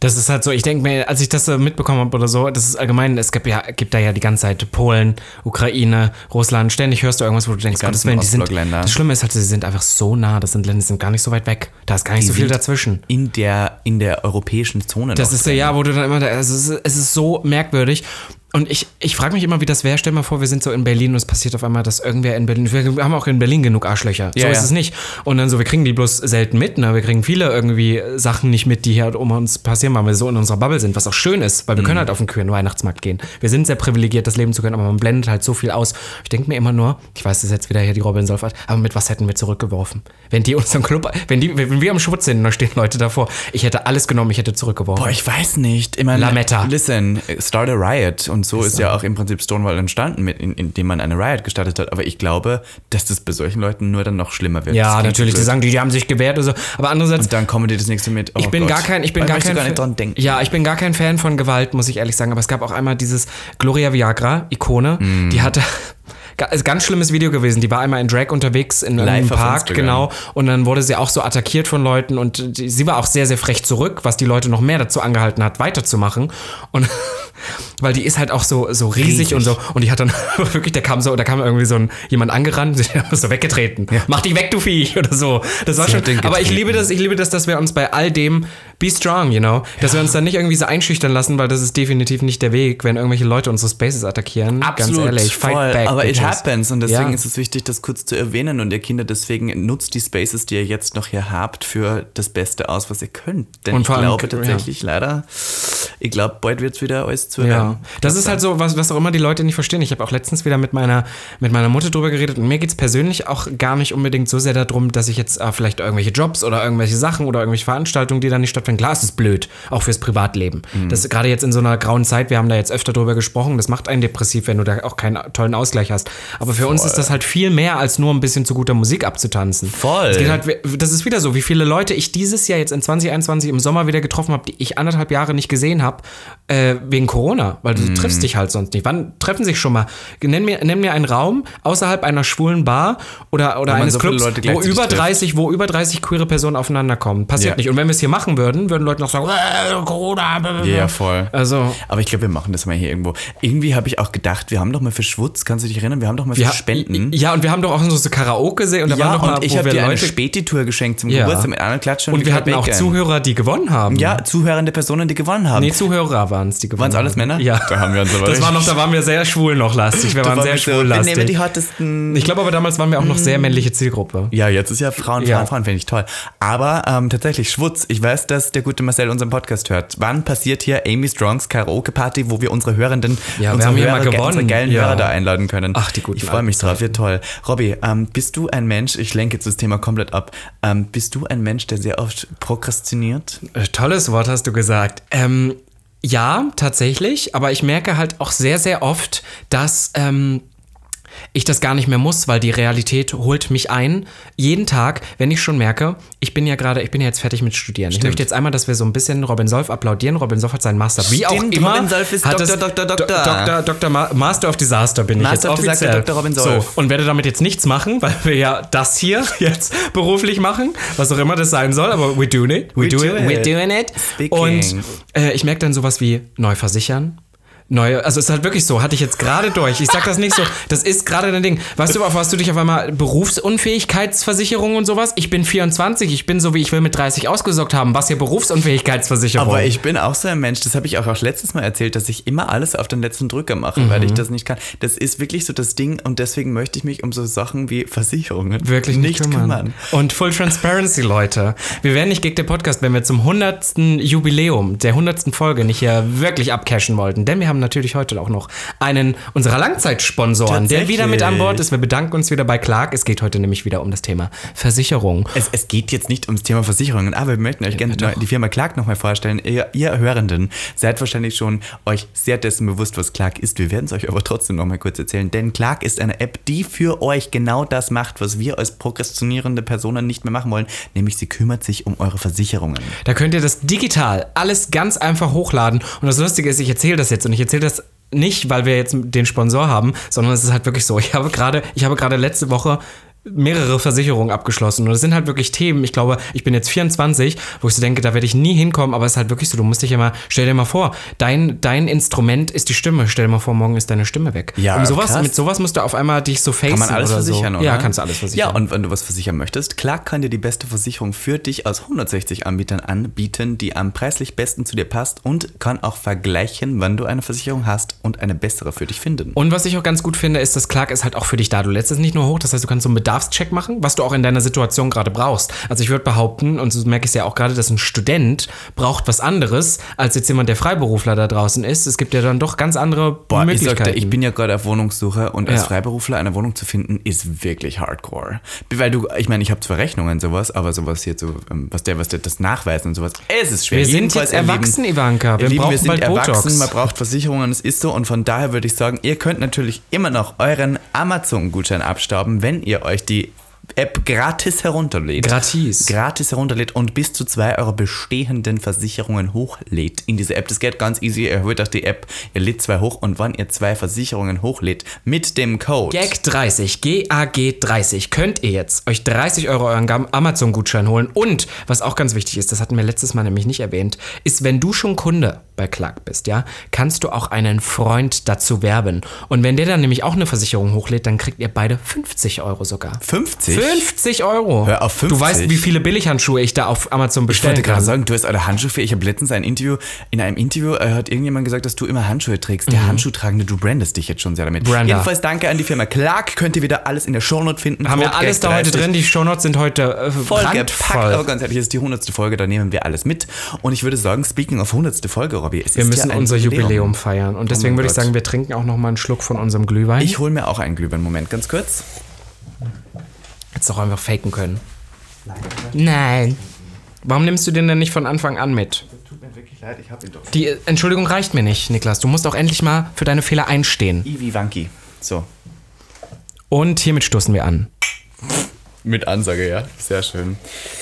Das ist halt so, ich denke mir, als ich das so mitbekommen habe oder so, das ist allgemein, es gibt ja, gibt da ja die ganze Zeit Polen, Ukraine, Russland, ständig hörst du irgendwas, wo du denkst, Die Gottes Willen, die sind, das Schlimme ist halt, sie sind einfach so nah, das sind Länder, die sind gar nicht so weit weg, da ist gar nicht so viel dazwischen. In der, in der europäischen Zone. Das ist drin. ja, wo du dann immer, da- also es ist, es ist so merkwürdig. Und ich, ich frage mich immer, wie das wäre. Stell mal vor, wir sind so in Berlin und es passiert auf einmal, dass irgendwer in Berlin, wir haben auch in Berlin genug Arschlöcher. so Ja, ist ja. es nicht. Und dann so, wir kriegen die bloß selten mit, ne? Wir kriegen viele irgendwie Sachen nicht mit, die hier um uns passieren, weil wir so in unserer Bubble sind, was auch schön ist, weil wir Mhm. können halt auf den kühlen Weihnachtsmarkt gehen. Wir sind sehr privilegiert, das leben zu können, aber man blendet halt so viel aus. Ich denke mir immer nur, ich weiß, das ist jetzt wieder hier die Robin Solfert, aber mit was hätten wir zurückgeworfen? Wenn die unseren Club, wenn die, wenn wir am Schutz sind und da stehen Leute davor, ich hätte alles genommen, ich hätte zurückgeworfen. Boah, ich weiß nicht. Ich meine, Lametta. Listen, start a riot. Und so ist, ja auch im Prinzip Stonewall entstanden, mit, in, indem man eine Riot gestartet hat. Aber ich glaube, dass das bei solchen Leuten nur dann noch schlimmer wird. Ja, natürlich, die sagen, die, die haben sich gewehrt oder so. Aber andererseits, Und dann kommen die das nächste mit. Oh ich bin Gott. gar kein, ich bin gar kein gar nicht Fan- dran denken. Ja, ich bin gar kein Fan von Gewalt, muss ich ehrlich sagen. Aber es gab auch einmal dieses Gloria Viagra Ikone, Mm. die hatte ist ein ganz schlimmes Video gewesen. Die war einmal in Drag unterwegs in einem Park, genau. Und dann wurde sie auch so attackiert von Leuten und die, sie war auch sehr, sehr frech zurück, was die Leute noch mehr dazu angehalten hat, weiterzumachen. Und weil die ist halt auch so, so riesig, Riesig. und so. Und die hat dann wirklich, da kam so, da kam irgendwie so ein jemand angerannt, sie hat so weggetreten. Mach dich weg, du Viech oder so. Das war Sie schon. Aber ich liebe das, ich liebe das, dass wir uns bei all dem be strong, you know, dass wir uns dann nicht irgendwie so einschüchtern lassen, weil das ist definitiv nicht der Weg, wenn irgendwelche Leute unsere Spaces attackieren. Ganz ehrlich, fight voll. back. Aber it happens und deswegen Ja. ist es wichtig, das kurz zu erwähnen. Und ihr Kinder, deswegen nutzt die Spaces, die ihr jetzt noch hier habt, für das Beste aus, was ihr könnt. Denn Und ich vor allem- glaube tatsächlich leider, ich glaube, bald wird es wieder alles zu Ja, das ist halt so, was, was auch immer die Leute nicht verstehen. Ich habe auch letztens wieder mit meiner, mit meiner Mutter drüber geredet und mir geht es persönlich auch gar nicht unbedingt so sehr darum, dass ich jetzt äh, vielleicht irgendwelche Jobs oder irgendwelche Sachen oder irgendwelche Veranstaltungen, die da nicht stattfinden. Klar, es ist blöd, auch fürs Privatleben. Mhm. Das gerade jetzt in so einer grauen Zeit, wir haben da jetzt öfter drüber gesprochen, das macht einen depressiv, wenn du da auch keinen tollen Ausgleich hast. Aber für uns ist das halt viel mehr als nur ein bisschen zu guter Musik abzutanzen. Voll. Halt, das ist wieder so, wie viele Leute ich dieses Jahr jetzt in 2021 im Sommer wieder getroffen habe, die ich anderthalb Jahre nicht gesehen habe, äh, wegen Corona, weil du Mhm. triffst dich halt sonst nicht. Wann treffen sich schon mal? Nenn mir, nenn mir einen Raum außerhalb einer schwulen Bar oder, oder eines so Clubs, wo über trifft. 30, wo über 30 queere Personen aufeinander kommen. Passiert Ja. nicht. Und wenn wir es hier machen würden, würden Leute noch sagen, äh, Corona. Ja, voll. Also, Aber ich glaube, wir machen das mal hier irgendwo. Irgendwie habe ich auch gedacht, wir haben doch mal für Schwutz, kannst du dich erinnern, wir haben doch mal für Spenden. Ja, und wir haben doch auch so Karaoke gesehen und da Ja, waren doch mal, und ich habe dir eine Leute Späti-Tour geschenkt zum Ja. Geburtstag mit anderen Klatschen. und wir hatten auch Zuhörer, die gewonnen haben. Ja, zuhörende Personen, die gewonnen haben. Nee, Zuhörer waren es, die gewonnen Waren's alles. Männer? Ja. Da haben wir uns aber Das war noch, da waren wir sehr schwul noch lastig. Wir Da waren sehr wir schwul wir nehmen die lastig. hottesten. Ich glaube aber damals waren wir auch noch sehr männliche Zielgruppe. Ja, jetzt ist ja Frauen, Frauen, Ja. Frauen, finde ich toll. Aber ähm, tatsächlich, Schwutz, ich weiß, dass der gute Marcel unseren Podcast hört. Wann passiert hier Amy Strongs Karaoke-Party, wo wir unsere Hörenden, Ja, wir unsere, haben hier Hörer, mal gewonnen. unsere geilen Ja. Hörer da einladen können? Ach, die guten Ich freue mich drauf, wird toll. Robby, ähm, bist du ein Mensch, ich lenke jetzt das Thema komplett ab, ähm, bist du ein Mensch, der sehr oft prokrastiniert? Äh, Tolles Wort hast du gesagt. Ähm, ja, tatsächlich, aber ich merke halt auch sehr, sehr oft, dass ähm, ich das gar nicht mehr muss, weil die Realität holt mich ein. Jeden Tag, wenn ich schon merke, ich bin ja gerade, ich bin ja jetzt fertig mit Studieren. Ich möchte jetzt einmal, dass wir so ein bisschen Robin Solf applaudieren. Robin Solf hat seinen Master. Wie auch Stimmt, immer. Robin Solf ist Doktor, Doktor, Do- Doktor. Doktor, Doktor Ma Master of Disaster bin ich Master jetzt of Disaster, offiziell. Dr. Robin Solf. So, und werde damit jetzt nichts machen, weil wir ja das hier jetzt beruflich machen, was auch immer das sein soll, aber we doing it. We, We do do it. We're it. doing it. Speaking. Und äh, ich merke dann sowas wie neu versichern. Neue, also es ist halt wirklich so, hatte ich jetzt gerade durch. Ich sag das nicht so, das ist gerade dein Ding. Weißt du, auf was du dich auf einmal Berufsunfähigkeitsversicherung und sowas? Ich bin 24, ich bin so wie ich will mit 30 ausgesorgt haben. Was hier Berufsunfähigkeitsversicherung? Aber ich bin auch so ein Mensch, das habe ich auch, auch letztes Mal erzählt, dass ich immer alles auf den letzten Drücker mache, weil ich Mhm. das nicht kann. Das ist wirklich so das Ding und deswegen möchte ich mich um so Sachen wie Versicherungen wirklich nicht, kümmern. Und Full Transparency, Leute. Wir wären nicht gegen den Podcast, wenn wir zum 100. Jubiläum der 100. Folge nicht hier wirklich abcashen wollten. Denn wir haben natürlich heute auch noch einen unserer Langzeitsponsoren, der wieder mit an Bord ist. Wir bedanken uns wieder bei Clark. Es geht heute nämlich wieder um das Thema Versicherung. Es, es geht jetzt nicht ums Thema Versicherungen, aber wir möchten euch gerne die Firma Clark nochmal vorstellen. Ihr, ihr Hörenden seid wahrscheinlich schon euch sehr dessen bewusst, was Clark ist. Wir werden es euch aber trotzdem nochmal kurz erzählen, denn Clark ist eine App, die für euch genau das macht, was wir als prokrastinierende Personen nicht mehr machen wollen, nämlich sie kümmert sich um eure Versicherungen. Da könnt ihr das digital alles ganz einfach hochladen. Und das Lustige ist, ich erzähle das jetzt und ich erzähle das nicht, weil wir jetzt den Sponsor haben, sondern es ist halt wirklich so. Ich habe gerade, ich habe gerade letzte Woche mehrere Versicherungen abgeschlossen und das sind halt wirklich Themen. Ich glaube, ich bin jetzt 24, wo ich so denke, da werde ich nie hinkommen, aber es ist halt wirklich so, du musst dich immer, stell dir mal vor, dein, dein Instrument ist die Stimme. Stell dir mal vor, morgen ist deine Stimme weg. Ja, um sowas, krass. mit sowas musst du auf einmal dich so facen Kann man alles oder versichern, so. oder? Ja, kannst du alles versichern. Ja, und wenn du was versichern möchtest, Clark kann dir die beste Versicherung für dich aus 160 Anbietern anbieten, die am preislich besten zu dir passt und kann auch vergleichen, wann du eine Versicherung hast und eine bessere für dich finden. Und was ich auch ganz gut finde, ist, dass Clark ist halt auch für dich da. Du lädst es nicht nur hoch, das heißt, du kannst so einen Bedarfscheck machen, was du auch in deiner Situation gerade brauchst. Also ich würde behaupten, und so merke ich es ja auch gerade, dass ein Student braucht was anderes, als jetzt jemand, der Freiberufler da draußen ist. Es gibt ja dann doch ganz andere Boah, ich Möglichkeiten. sagte, ich bin ja gerade auf Wohnungssuche und als Ja. Freiberufler eine Wohnung zu finden, ist wirklich hardcore. Weil du, ich meine, ich habe zwar Rechnungen sowas, aber sowas hier so, ähm, was der, was der, das Nachweisen und sowas, es ist schwer. wir sind Jedenfalls, jetzt erwachsen, Ivanka. Wir brauchen wir sind erwachsen, Botox. man braucht Versicherungen, es ist so und von daher würde ich sagen, ihr könnt natürlich immer noch euren Amazon-Gutschein abstauben, wenn ihr euch die App gratis herunterlädt. Gratis. Gratis herunterlädt und bis zu zwei eurer bestehenden Versicherungen hochlädt in diese App. Das geht ganz easy. Ihr holt euch die App, ihr lädt zwei hoch und wann ihr zwei Versicherungen hochlädt mit dem Code GAG 30, GAG 30, könnt ihr jetzt euch 30 Euro euren Amazon-Gutschein holen. Und was auch ganz wichtig ist, das hatten wir letztes Mal nämlich nicht erwähnt, ist, wenn du schon Kunde bei Clark bist, ja, kannst du auch einen Freund dazu werben. Und wenn der dann nämlich auch eine Versicherung hochlädt, dann kriegt ihr beide 50 Euro sogar. 50. 50 Euro. Hör auf, 50. Du weißt, wie viele Billighandschuhe ich da auf Amazon Ich bestellen wollte gerade sagen, du hast alle Handschuhe für. Ich habe letztens ein Interview, in einem Interview äh, hat irgendjemand gesagt, dass du immer Handschuhe trägst. Der Handschuhtragende, du brandest dich jetzt schon sehr damit. Mhm. Brander. Jedenfalls danke an die Firma Clark. Könnt ihr wieder alles in der Shownote finden. Haben wir Code alles da GAG heute 30. drin? Die Shownotes sind heute äh, Vollgepackt, brandvoll. aber ganz ehrlich, es ist die 100. Folge, da nehmen wir alles mit. Und ich würde sagen, speaking of 100. Folge, Robby, es Wir ist müssen ja unser Jubiläum feiern. Und deswegen mein würde ich sagen, wir trinken auch noch mal einen Schluck von unserem Glühwein. Ich hole mir auch einen Glühwein. Moment, ganz kurz. Jetzt auch einfach faken können. Nein. Warum nimmst du den denn nicht von Anfang an mit? Das tut mir wirklich leid, ich habe ihn doch. Die äh, Entschuldigung reicht mir nicht, Niklas. Du musst auch endlich mal für deine Fehler einstehen. Ivi Wanki. So. Und hiermit stoßen wir an. Mit Ansage, ja. Sehr schön.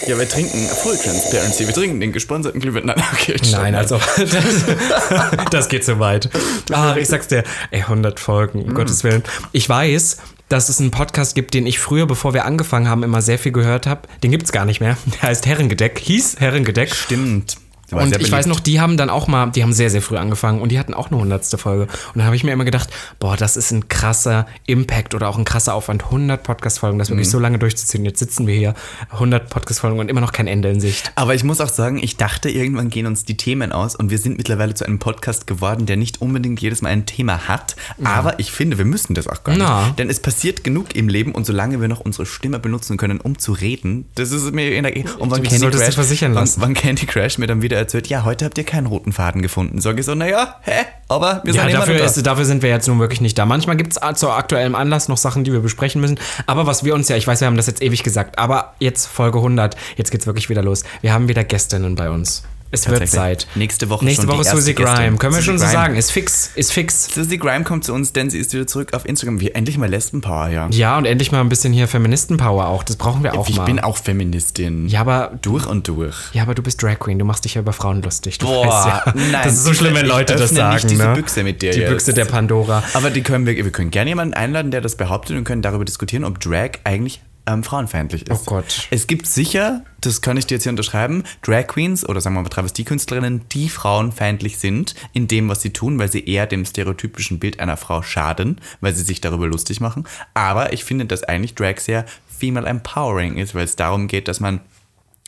Ja, wir trinken Full Transparency. Wir trinken den gesponserten Glühwein. Nein, okay, Nein, also das, das geht so weit. Ach, ich sag's dir, ey, 100 Folgen, um Gottes Willen. Ich weiß, dass es einen Podcast gibt, den ich früher, bevor wir angefangen haben, immer sehr viel gehört habe. Den gibt's gar nicht mehr. Der heißt Herrengedeck, hieß Herrengedeck. Stimmt. Und ich weiß noch, die haben dann auch mal, die haben sehr, sehr früh angefangen und die hatten auch eine hundertste Folge. Und da habe ich mir immer gedacht, boah, das ist ein krasser Impact oder auch ein krasser Aufwand, 100 Podcast-Folgen, das Mhm. wirklich so lange durchzuziehen. Jetzt sitzen wir hier, 100 Podcast-Folgen und immer noch kein Ende in Sicht. Aber ich muss auch sagen, ich dachte, irgendwann gehen uns die Themen aus und wir sind mittlerweile zu einem Podcast geworden, der nicht unbedingt jedes Mal ein Thema hat. Aber ich finde, wir müssen das auch gar nicht. Na. Denn es passiert genug im Leben und solange wir noch unsere Stimme benutzen können, um zu reden, das ist mir in der Und wann Du Candy Crash, versichern wann, lassen. wann Candy Crash mir dann wieder erzählt, ja, heute habt ihr keinen roten Faden gefunden. Sag ich so, naja, hä? Aber wir Ja, sind dafür, ist, dafür sind wir jetzt nun wirklich nicht da. Manchmal gibt es zu aktuellem Anlass noch Sachen, die wir besprechen müssen. Aber was wir uns ja, ich weiß, wir haben das jetzt ewig gesagt, aber jetzt Folge 100, jetzt geht's wirklich wieder los. Wir haben wieder Gästinnen bei uns. Es wird. Zeit. Nächste Woche Nächste schon die Woche erste Susie. Grime. Können wir schon so sagen. Ist fix. Ist fix. Susie Grime kommt zu uns, denn sie ist wieder zurück auf Instagram. Wir endlich mal Lesbenpower, ja. Ja, und endlich mal ein bisschen hier Feministenpower auch. Das brauchen wir auch ich mal. bin auch Feministin. ja, aber Durch und durch. ja, aber du bist Drag Queen. Du machst dich ja über Frauen lustig. Du Boah, ja. nein, Das ist so schlimm, wenn ich Leute das sagen. nicht diese ne? Büchse mit dir Die jetzt. Büchse der Pandora. Aber die können wir, wir können gerne jemanden einladen, der das behauptet und können darüber diskutieren, ob Drag eigentlich ähm, frauenfeindlich ist. Oh Gott. Es gibt sicher, das kann ich dir jetzt hier unterschreiben, Drag Queens oder sagen wir mal Travestiekünstlerinnen, die frauenfeindlich sind in dem, was sie tun, weil sie eher dem stereotypischen Bild einer Frau schaden, weil sie sich darüber lustig machen. Aber ich finde, dass eigentlich Drag sehr female empowering ist, weil es darum geht, dass man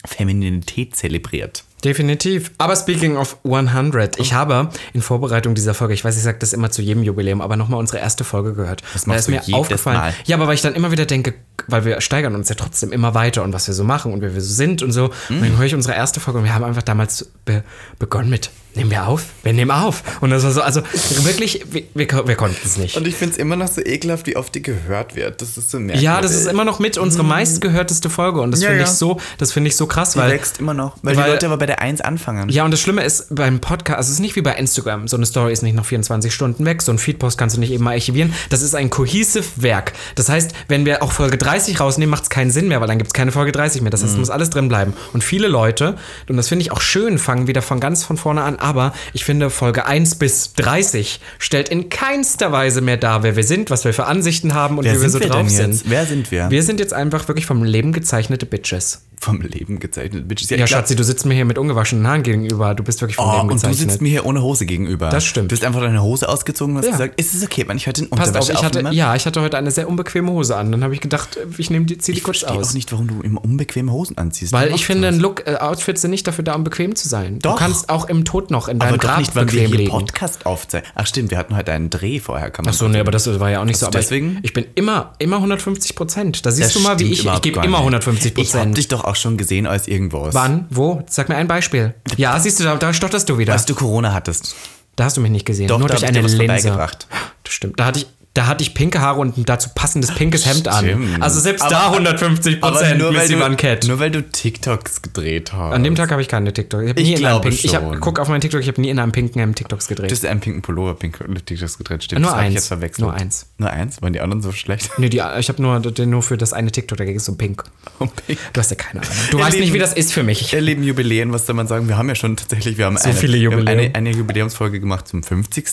Femininität zelebriert. Definitiv. Aber speaking of 100, ich habe in Vorbereitung dieser Folge, ich weiß, ich sage das immer zu jedem Jubiläum, aber nochmal unsere erste Folge gehört. Das Und da machst ist mir aufgefallen. Mal. Ja, aber weil ich dann immer wieder denke, weil wir steigern uns ja trotzdem immer weiter und was wir so machen und wer wir so sind und so. Und Mhm. dann höre ich unsere erste Folge und wir haben einfach damals be begonnen mit, nehmen wir auf? Wir nehmen auf. Und das war so, also wirklich, wir, wir, wir konnten es nicht. Und ich finde es immer noch so ekelhaft, wie oft die gehört wird. Das ist so merkwürdig. Ja, das ist immer noch mit unsere meistgehörteste Folge und das Ja, finde ja. ich so, das finde ich so krass, Die weil wächst immer noch. Weil, weil- die Leute aber bei der 1 anfangen. Ja, und das Schlimme ist beim Podcast, also es ist nicht wie bei Instagram. So eine Story ist nicht noch 24 Stunden weg. So ein Feedpost kannst du nicht eben mal archivieren. Das ist ein cohesive Werk. Das heißt, wenn wir auch Folge 30 rausnehmen, macht es keinen Sinn mehr, weil dann gibt es keine Folge 30 mehr. Das heißt, es muss alles drin bleiben. Und viele Leute, und das finde ich auch schön, fangen wieder von ganz von vorne an. Aber ich finde, Folge 1 bis 30 stellt in keinster Weise mehr dar, wer wir sind, was wir für Ansichten haben und Wer wie wir so wir drauf sind. Wer sind wir? Wir sind jetzt einfach wirklich vom Leben gezeichnete Bitches. Vom Leben gezeichnet. Bitches. Ja, ich glaub- Schatzi, du sitzt mir hier mit ungewaschenen Haaren gegenüber. Du bist wirklich vom Oh, Leben und du gezeichnet. sitzt mir hier ohne Hose gegenüber. Das stimmt. Du hast einfach deine Hose ausgezogen und hast Ja. gesagt, ist es okay, wenn ich heute in Passt auf, Unterwäsche ich hatte, ja, ich hatte heute eine sehr unbequeme Hose an. Dann habe ich gedacht, ich nehme die, zieh die Ich kurz verstehe aus. auch nicht, warum du immer unbequeme Hosen anziehst. Weil ich finde, ein Look, äh, Outfits sind nicht dafür da, um bequem zu sein. Doch. Du kannst auch im Tod noch in aber deinem doch Grab nicht, weil wir bequem hier liegen. Podcast aufzeichnen. Ach stimmt, wir hatten heute einen Dreh vorher. Kann man Ach so, nee, aber das war ja auch nicht so. Aber deswegen? Ich, ich bin immer, immer 150 Prozent. Da siehst Das du mal, wie ich, ich gebe immer nicht. 150 Ich habe Prozent. dich doch auch schon gesehen als irgendwas. Wann? Wo? Sag mir ein Beispiel. Ja, siehst du, da, da stotterst du wieder. Als du Corona hattest. Da hast du mich nicht gesehen. Doch, Nur da durch hab ich eine dir was Linse. vorbeigebracht. Das stimmt. Da hatte ich, da hatte ich pinke Haare und ein dazu passendes pinkes Hemd an. Stimmt. Also selbst Aber- da 150 Aber Prozent. nur weil, du, Cat. nur weil du TikToks gedreht hast. An dem Tag habe ich keine TikTok. Ich, Ich in einem glaube pink, ich hab, schon. guck auf meinen TikTok, ich habe nie in einem pinken Hemd TikToks gedreht. Du hast einen pinken Pullover, pink TikToks gedreht. Stimmt, Nur das hab ich eins. jetzt verwechselt. Nur eins. Nur eins? Waren die anderen so schlecht? nee, die, ich habe nur, nur für das eine TikTok, da ging es so pink. Oh, pink. Du hast ja keine Ahnung. Du weißt nicht, wie das ist für mich. Wir erleben Jubiläen, was soll man sagen? Wir haben ja schon tatsächlich, wir haben, So eine, wir haben eine, eine Jubiläumsfolge gemacht zum 50.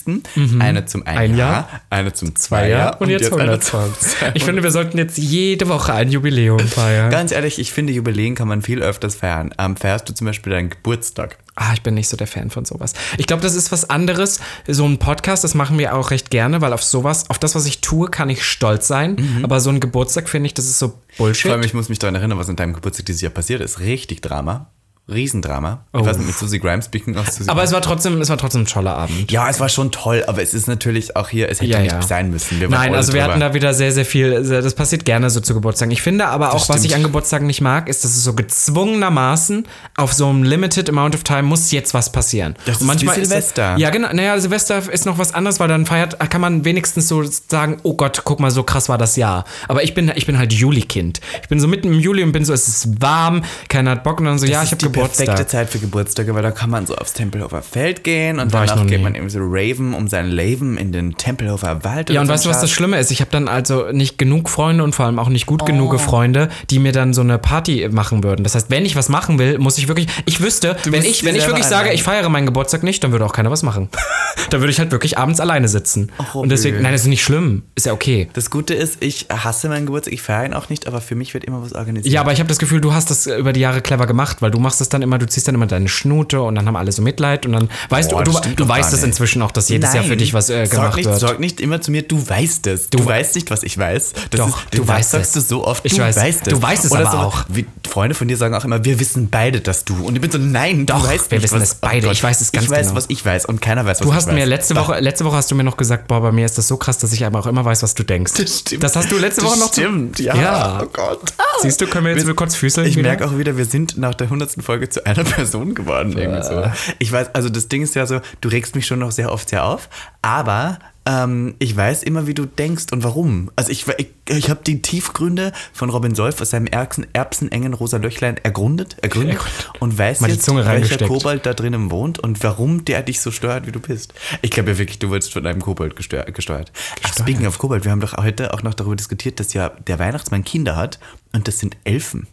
Eine zum ein, Jahr, Jahr. eine zum zwei, Zwei Jahr Jahre und jetzt eine 100 zum Folgen. Ich finde, wir sollten jetzt jede Woche ein Jubiläum feiern. Ganz ehrlich, ich finde, Jubiläen kann man viel öfters feiern. Ähm, feierst du zum Beispiel deinen Geburtstag? Ah, ich bin nicht so der Fan von sowas. Ich glaube, das ist was anderes. So ein Podcast, das machen wir auch recht gerne, weil auf sowas, auf das, was ich tue, kann ich stolz sein. Aber so ein Geburtstag finde ich, das ist so Bullshit. Vor allem, ich muss mich daran erinnern, was an deinem Geburtstag dieses Jahr passiert ist. Richtig Drama. Riesendrama. Ich Oh. weiß nicht, mit Susie Grimes speaking aus Susie Aber es war trotzdem, es war trotzdem ein toller Abend. Ja, es war schon toll, aber es ist natürlich auch hier, es hätte Ja, nicht ja. sein müssen. Wir Nein, also wir drüber. hatten da wieder sehr, sehr viel. Das passiert gerne so zu Geburtstagen. Ich finde aber auch, was ich an Geburtstagen nicht mag, ist, dass es so gezwungenermaßen auf so einem limited amount of time muss jetzt was passieren. Das Und ist wie es- Silvester. ja, genau. Naja, Silvester ist noch was anderes, weil dann feiert, kann man wenigstens so sagen, oh Gott, guck mal, so krass war das Jahr. Aber ich bin, ich bin halt Juli-Kind. Ich bin so mitten im Juli und bin so, es ist warm, keiner hat Bock und dann so, ja, ich habe ist Geburtstag. perfekte Zeit für Geburtstage, weil da kann man so aufs Tempelhofer Feld gehen und War danach geht man eben so raven um sein Leben in den Tempelhofer Wald. Ja, und so weißt du, was das. Schlimme ist? Ich habe dann also nicht genug Freunde und vor allem auch nicht gut Oh. genug Freunde, die mir dann so eine Party machen würden. Das heißt, wenn ich was machen will, muss ich wirklich. Ich wüsste, wenn ich, wenn ich wirklich sage, einladen. ich feiere meinen Geburtstag nicht, dann würde auch keiner was machen. dann würde ich halt wirklich abends alleine sitzen. Ach, und deswegen, nein, das ist nicht schlimm. Ist ja okay. Das Gute ist, ich hasse meinen Geburtstag, ich feiere ihn auch nicht, aber für mich wird immer was organisiert. Ja, aber ich habe das Gefühl, du hast das über die Jahre clever gemacht, weil du machst das dann immer, du ziehst dann immer deine Schnute und dann haben alle so Mitleid und dann weißt Boah, du, das du, du weißt es nicht. inzwischen auch, dass jedes Jahr für Nein. dich was äh, gemacht nicht, wird. Sag nicht immer zu mir, du weißt es. Du, weißt nicht, was ich weiß. Das Doch, ist, du weißt sagst es. du so oft, Ich du weiß. weißt es. Du weißt es Oder aber so, auch. Wie Freunde von dir sagen auch immer, wir wissen beide, dass du. Und ich bin so, nein, Doch, du weißt wir nicht, wissen was, es beide. Oh Gott, Ich weiß es ganz Ich weiß, genau. was ich weiß und keiner weiß, was Du ich hast weiß. mir letzte Doch. Woche, letzte Woche hast du mir noch gesagt, boah, bei mir ist das so krass, dass ich aber auch immer weiß, was du denkst. Das stimmt. Das hast du letzte Das Woche noch Stimmt, ja. Ja. Oh Gott. Siehst du, können wir jetzt kurz füßeln? Ich merke auch wieder, wir sind nach der hundertsten Folge zu einer Person geworden. Irgendwie so. Ich weiß, also das Ding ist ja so, du regst mich schon noch sehr oft sehr auf, aber ähm, ich weiß immer, wie du denkst und warum. Also ich, ich, ich habe die Tiefgründe von Robin Solf aus seinem Erbsen, erbsenengen rosa Löchlein ergründet, ergründet und weiß Mal jetzt, welcher. Kobold da drinnen wohnt und warum der dich so steuert, wie du bist. Ich glaube ja wirklich, du wurdest von einem Kobold gesteuert. gesteuert. Ach, speaking of Kobold, wir haben doch heute auch noch darüber diskutiert, dass ja der Weihnachtsmann Kinder hat und das sind Elfen.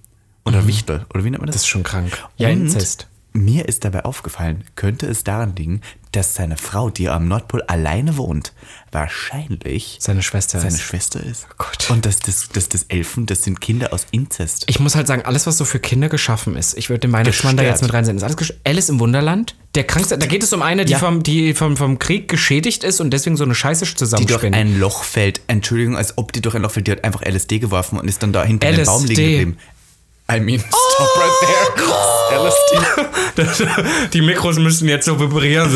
Oder Wichtel, oder wie nennt man das? Das ist schon krank. Ja, Und Inzest. Mir ist dabei aufgefallen, könnte es daran liegen, dass seine Frau, die am Nordpol alleine wohnt, wahrscheinlich Seine Schwester seine ist. Schwester ist. Oh Gott. Und dass das, dass das Elfen, das sind Kinder aus Inzest. Ich muss halt sagen, alles, was so für Kinder geschaffen ist, ich würde den Weihnachtsmann da jetzt mit reinsenden, ist alles gesch- Alice im Wunderland, der krankste, da geht es um eine, die, Ja. vom, die vom, vom Krieg geschädigt ist und deswegen so eine Scheiße die durch zusammenspinnt. ein Loch fällt. Entschuldigung, als ob die durch ein Loch fällt. Die hat einfach LSD geworfen und ist dann da hinter dem Baum liegen geblieben. I mean, stop right there. LSD. die Mikros müssen jetzt so vibrieren.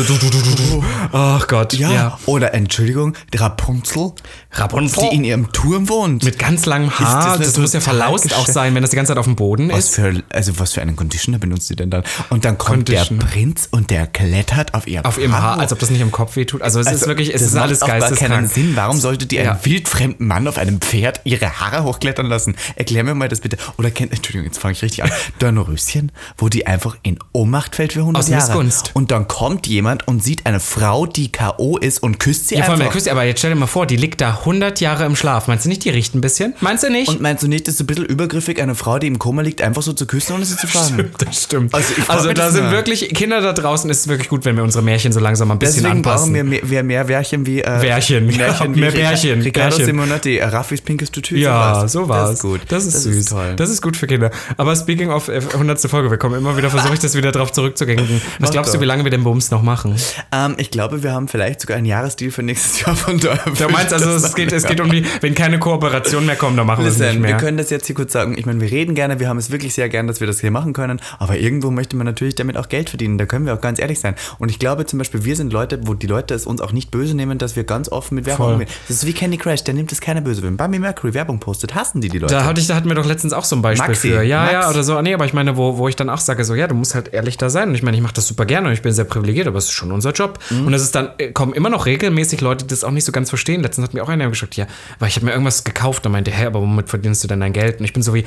Ach Gott. Ja. Oder Entschuldigung, Rapunzel, Rapunzel. die in ihrem Turm wohnt. Mit ganz langem Haar. das Das, muss ja verlaust auch sein, wenn das die ganze Zeit auf dem Boden Was ist. für, also was für einen Conditioner benutzt sie denn dann? Und dann kommt der. Prinz und der klettert auf ihr Auf ihrem Haar, als ob das nicht im Kopf wehtut. Also es ist wirklich, es das ist macht alles auch gar keinen geisteskrank. Sinn. Warum sollte die einen Ja. wildfremden Mann auf einem Pferd ihre Haare hochklettern lassen? Erklär mir mal das bitte. Oder kennt, Entschuldigung, jetzt fange ich richtig an. Dornröschen, wo die einfach in Ohnmacht fällt für 100 Aus Jahre. Missgunst. Und dann kommt jemand und sieht eine Frau, die K.O. ist und küsst sie Ja, vor allem der einfach. Küste, aber jetzt stell dir mal vor, die liegt da 100 Jahre im Schlaf. Meinst du nicht, die riecht ein bisschen? Meinst du nicht? und meinst du nicht, das ist ein bisschen übergriffig, eine Frau, die im Koma liegt, einfach so zu küssen, ohne sie zu fragen? das stimmt. Also Also, da das sind wirklich Kinder da draußen. Ist es wirklich gut, wenn wir unsere Märchen so langsam ein bisschen Deswegen anpassen. brauchen wir mehr, mehr Märchen wie äh, Märchen, Märchen ja, mehr Märchen, Ricardo. Simonetti, äh, Raffis pinkes Tütü. ja, so war's. Das ist gut. Das ist süß. toll. Das ist gut für Kinder. Aber speaking of äh, 100. Folge, wir kommen immer wieder, versuche ich das wieder drauf zurückzugängen. Was glaubst du, wie lange wir den Bums noch machen? ähm, ich glaube, wir haben vielleicht sogar einen Jahresdeal für nächstes Jahr von daher. Du meinst also, es geht, es geht um die, wenn keine Kooperation mehr kommt, dann machen wir es nicht mehr. wir können das jetzt hier kurz sagen. Ich meine, wir reden gerne, wir haben es wirklich sehr gern, dass wir das hier machen können, aber irgendwo möchte man natürlich damit auch Geld verdienen. Da können wir auch ganz ehrlich sein. Und ich glaube zum Beispiel, wir sind Leute, wo die Leute es uns auch nicht böse nehmen, dass wir ganz offen mit Werbung umgehen. Das ist wie Candy Crush, der nimmt es keiner böse. Wenn Bambi Mercury Werbung postet, hassen die die Leute. Da, hatte ich, da hatten wir doch letztens auch so ein Beispiel Maxi, für. Ja, Max. ja, oder so. Nee, aber ich meine, wo, wo ich dann auch sage, so, ja, du musst halt ehrlich da sein. Und ich meine, ich mache das super gerne und ich bin sehr privilegiert, aber es ist schon unser Job. Mhm. Und es ist dann, äh, kommen immer noch regelmäßig Leute, die das auch nicht so ganz verstehen. Letztens hat mir auch einer gesagt, ja, weil ich habe mir irgendwas gekauft und meinte, hä, aber womit verdienst du denn dein Geld? Und ich bin so wie,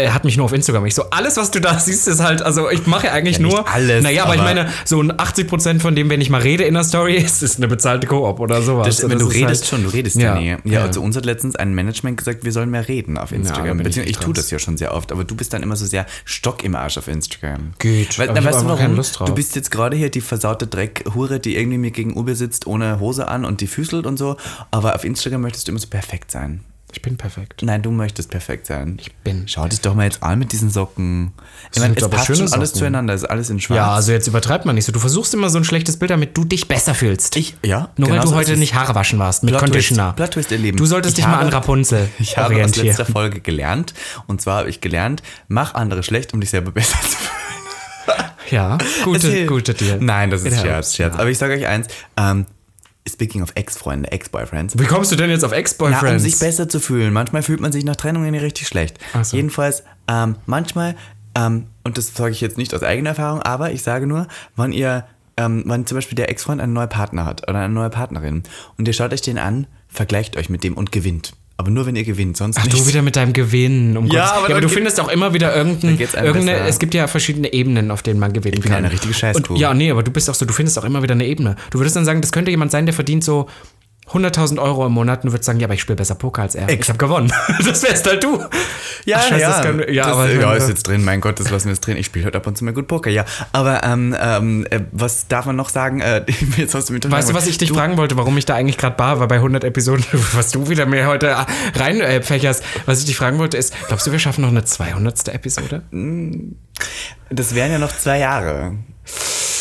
er hat mich nur auf Instagram. Ich so, alles, was du da siehst, ist halt, also ich mache ja eigentlich Ja, nur. alles, Naja, aber, ich aber- meine, so ein 80% von dem, wenn ich mal rede in der Story, ist, ist eine bezahlte Koop oder sowas. Das, wenn Das du redest halt- schon, du redest Ja, ja, nie. Ja, ja. also uns hat letztens ein Management gesagt, wir sollen mehr reden auf Instagram. ich Beziehungsweise ich, nicht tue das ja schon sehr oft, aber du bist dann immer so sehr Stock im Arsch auf Instagram. Geht, Weil, na, ich weißt du warum? Du bist jetzt gerade hier die versaute Dreckhure, die irgendwie mir gegenüber sitzt, ohne Hose an und die füßelt und so. Aber auf Instagram möchtest du immer so perfekt sein. Ich bin perfekt. Nein, du möchtest perfekt sein. Ich bin Schau dich doch mal jetzt an mit diesen Socken. Ich meine, es passt schon alles Socken. zueinander, es ist alles in schwarz. Ja, also jetzt übertreibt man nicht so. Du versuchst immer so ein schlechtes Bild, damit du dich besser fühlst. ich, ja. Nur weil genau du so heute nicht Haare waschen warst mit Plot. Conditioner. Plot Twist, Lieben. Du solltest Ich dich mal habe- an Rapunzel Ich habe aus orientieren. letzter Folge gelernt. Und zwar habe ich gelernt, mach andere schlecht, um dich selber besser zu fühlen. Ja, gute, gute Deal. Nein, das ist Scherz, Scherz. Aber ich sage euch eins, ähm, speaking of Ex-Freunde, Ex-Boyfriends. Wie kommst du denn jetzt auf Na, Ex-Boyfriends? um sich besser zu fühlen. Manchmal fühlt man sich nach Trennungen nicht richtig schlecht. So. Jedenfalls, ähm, manchmal, ähm, und das sage ich jetzt nicht aus eigener Erfahrung, aber ich sage nur, wenn ihr, ähm, wenn zum Beispiel der Ex-Freund einen neuen Partner hat oder eine neue Partnerin und ihr schaut euch den an, vergleicht euch mit dem und gewinnt. Aber nur, wenn ihr gewinnt, sonst Ach, nicht. du wieder mit deinem Gewinn. Um Ja, Gottes- aber ja, aber du findest auch immer wieder irgendein, irgendeine, besser. es gibt ja verschiedene Ebenen, auf denen man gewinnen Ich bin kann. eine richtige Scheißkuh. Und, ja, nee, aber du bist auch so, du findest auch immer wieder eine Ebene. Du würdest dann sagen, das könnte jemand sein, der verdient so 100.000 Euro im Monat und du würdest sagen, ja, aber ich spiele besser Poker als er. Ich habe gewonnen. das wärst halt du. Ja, Ach, scheiße, ja, das kann- ja, das, aber- ja, ist jetzt drin, mein Gott, das lassen wir jetzt drin. Ich spiele heute ab und zu mal gut Poker, ja. Aber ähm, ähm, äh, was darf man noch sagen? Äh, jetzt hast du mit Weißt du, was ich dich fragen wollte, warum ich da eigentlich gerade bar war bei 100 Episoden, was du wieder mir heute reinpfächerst? Was ich dich fragen wollte ist, glaubst du, wir schaffen noch eine 200. Episode? Das wären ja noch zwei Jahre.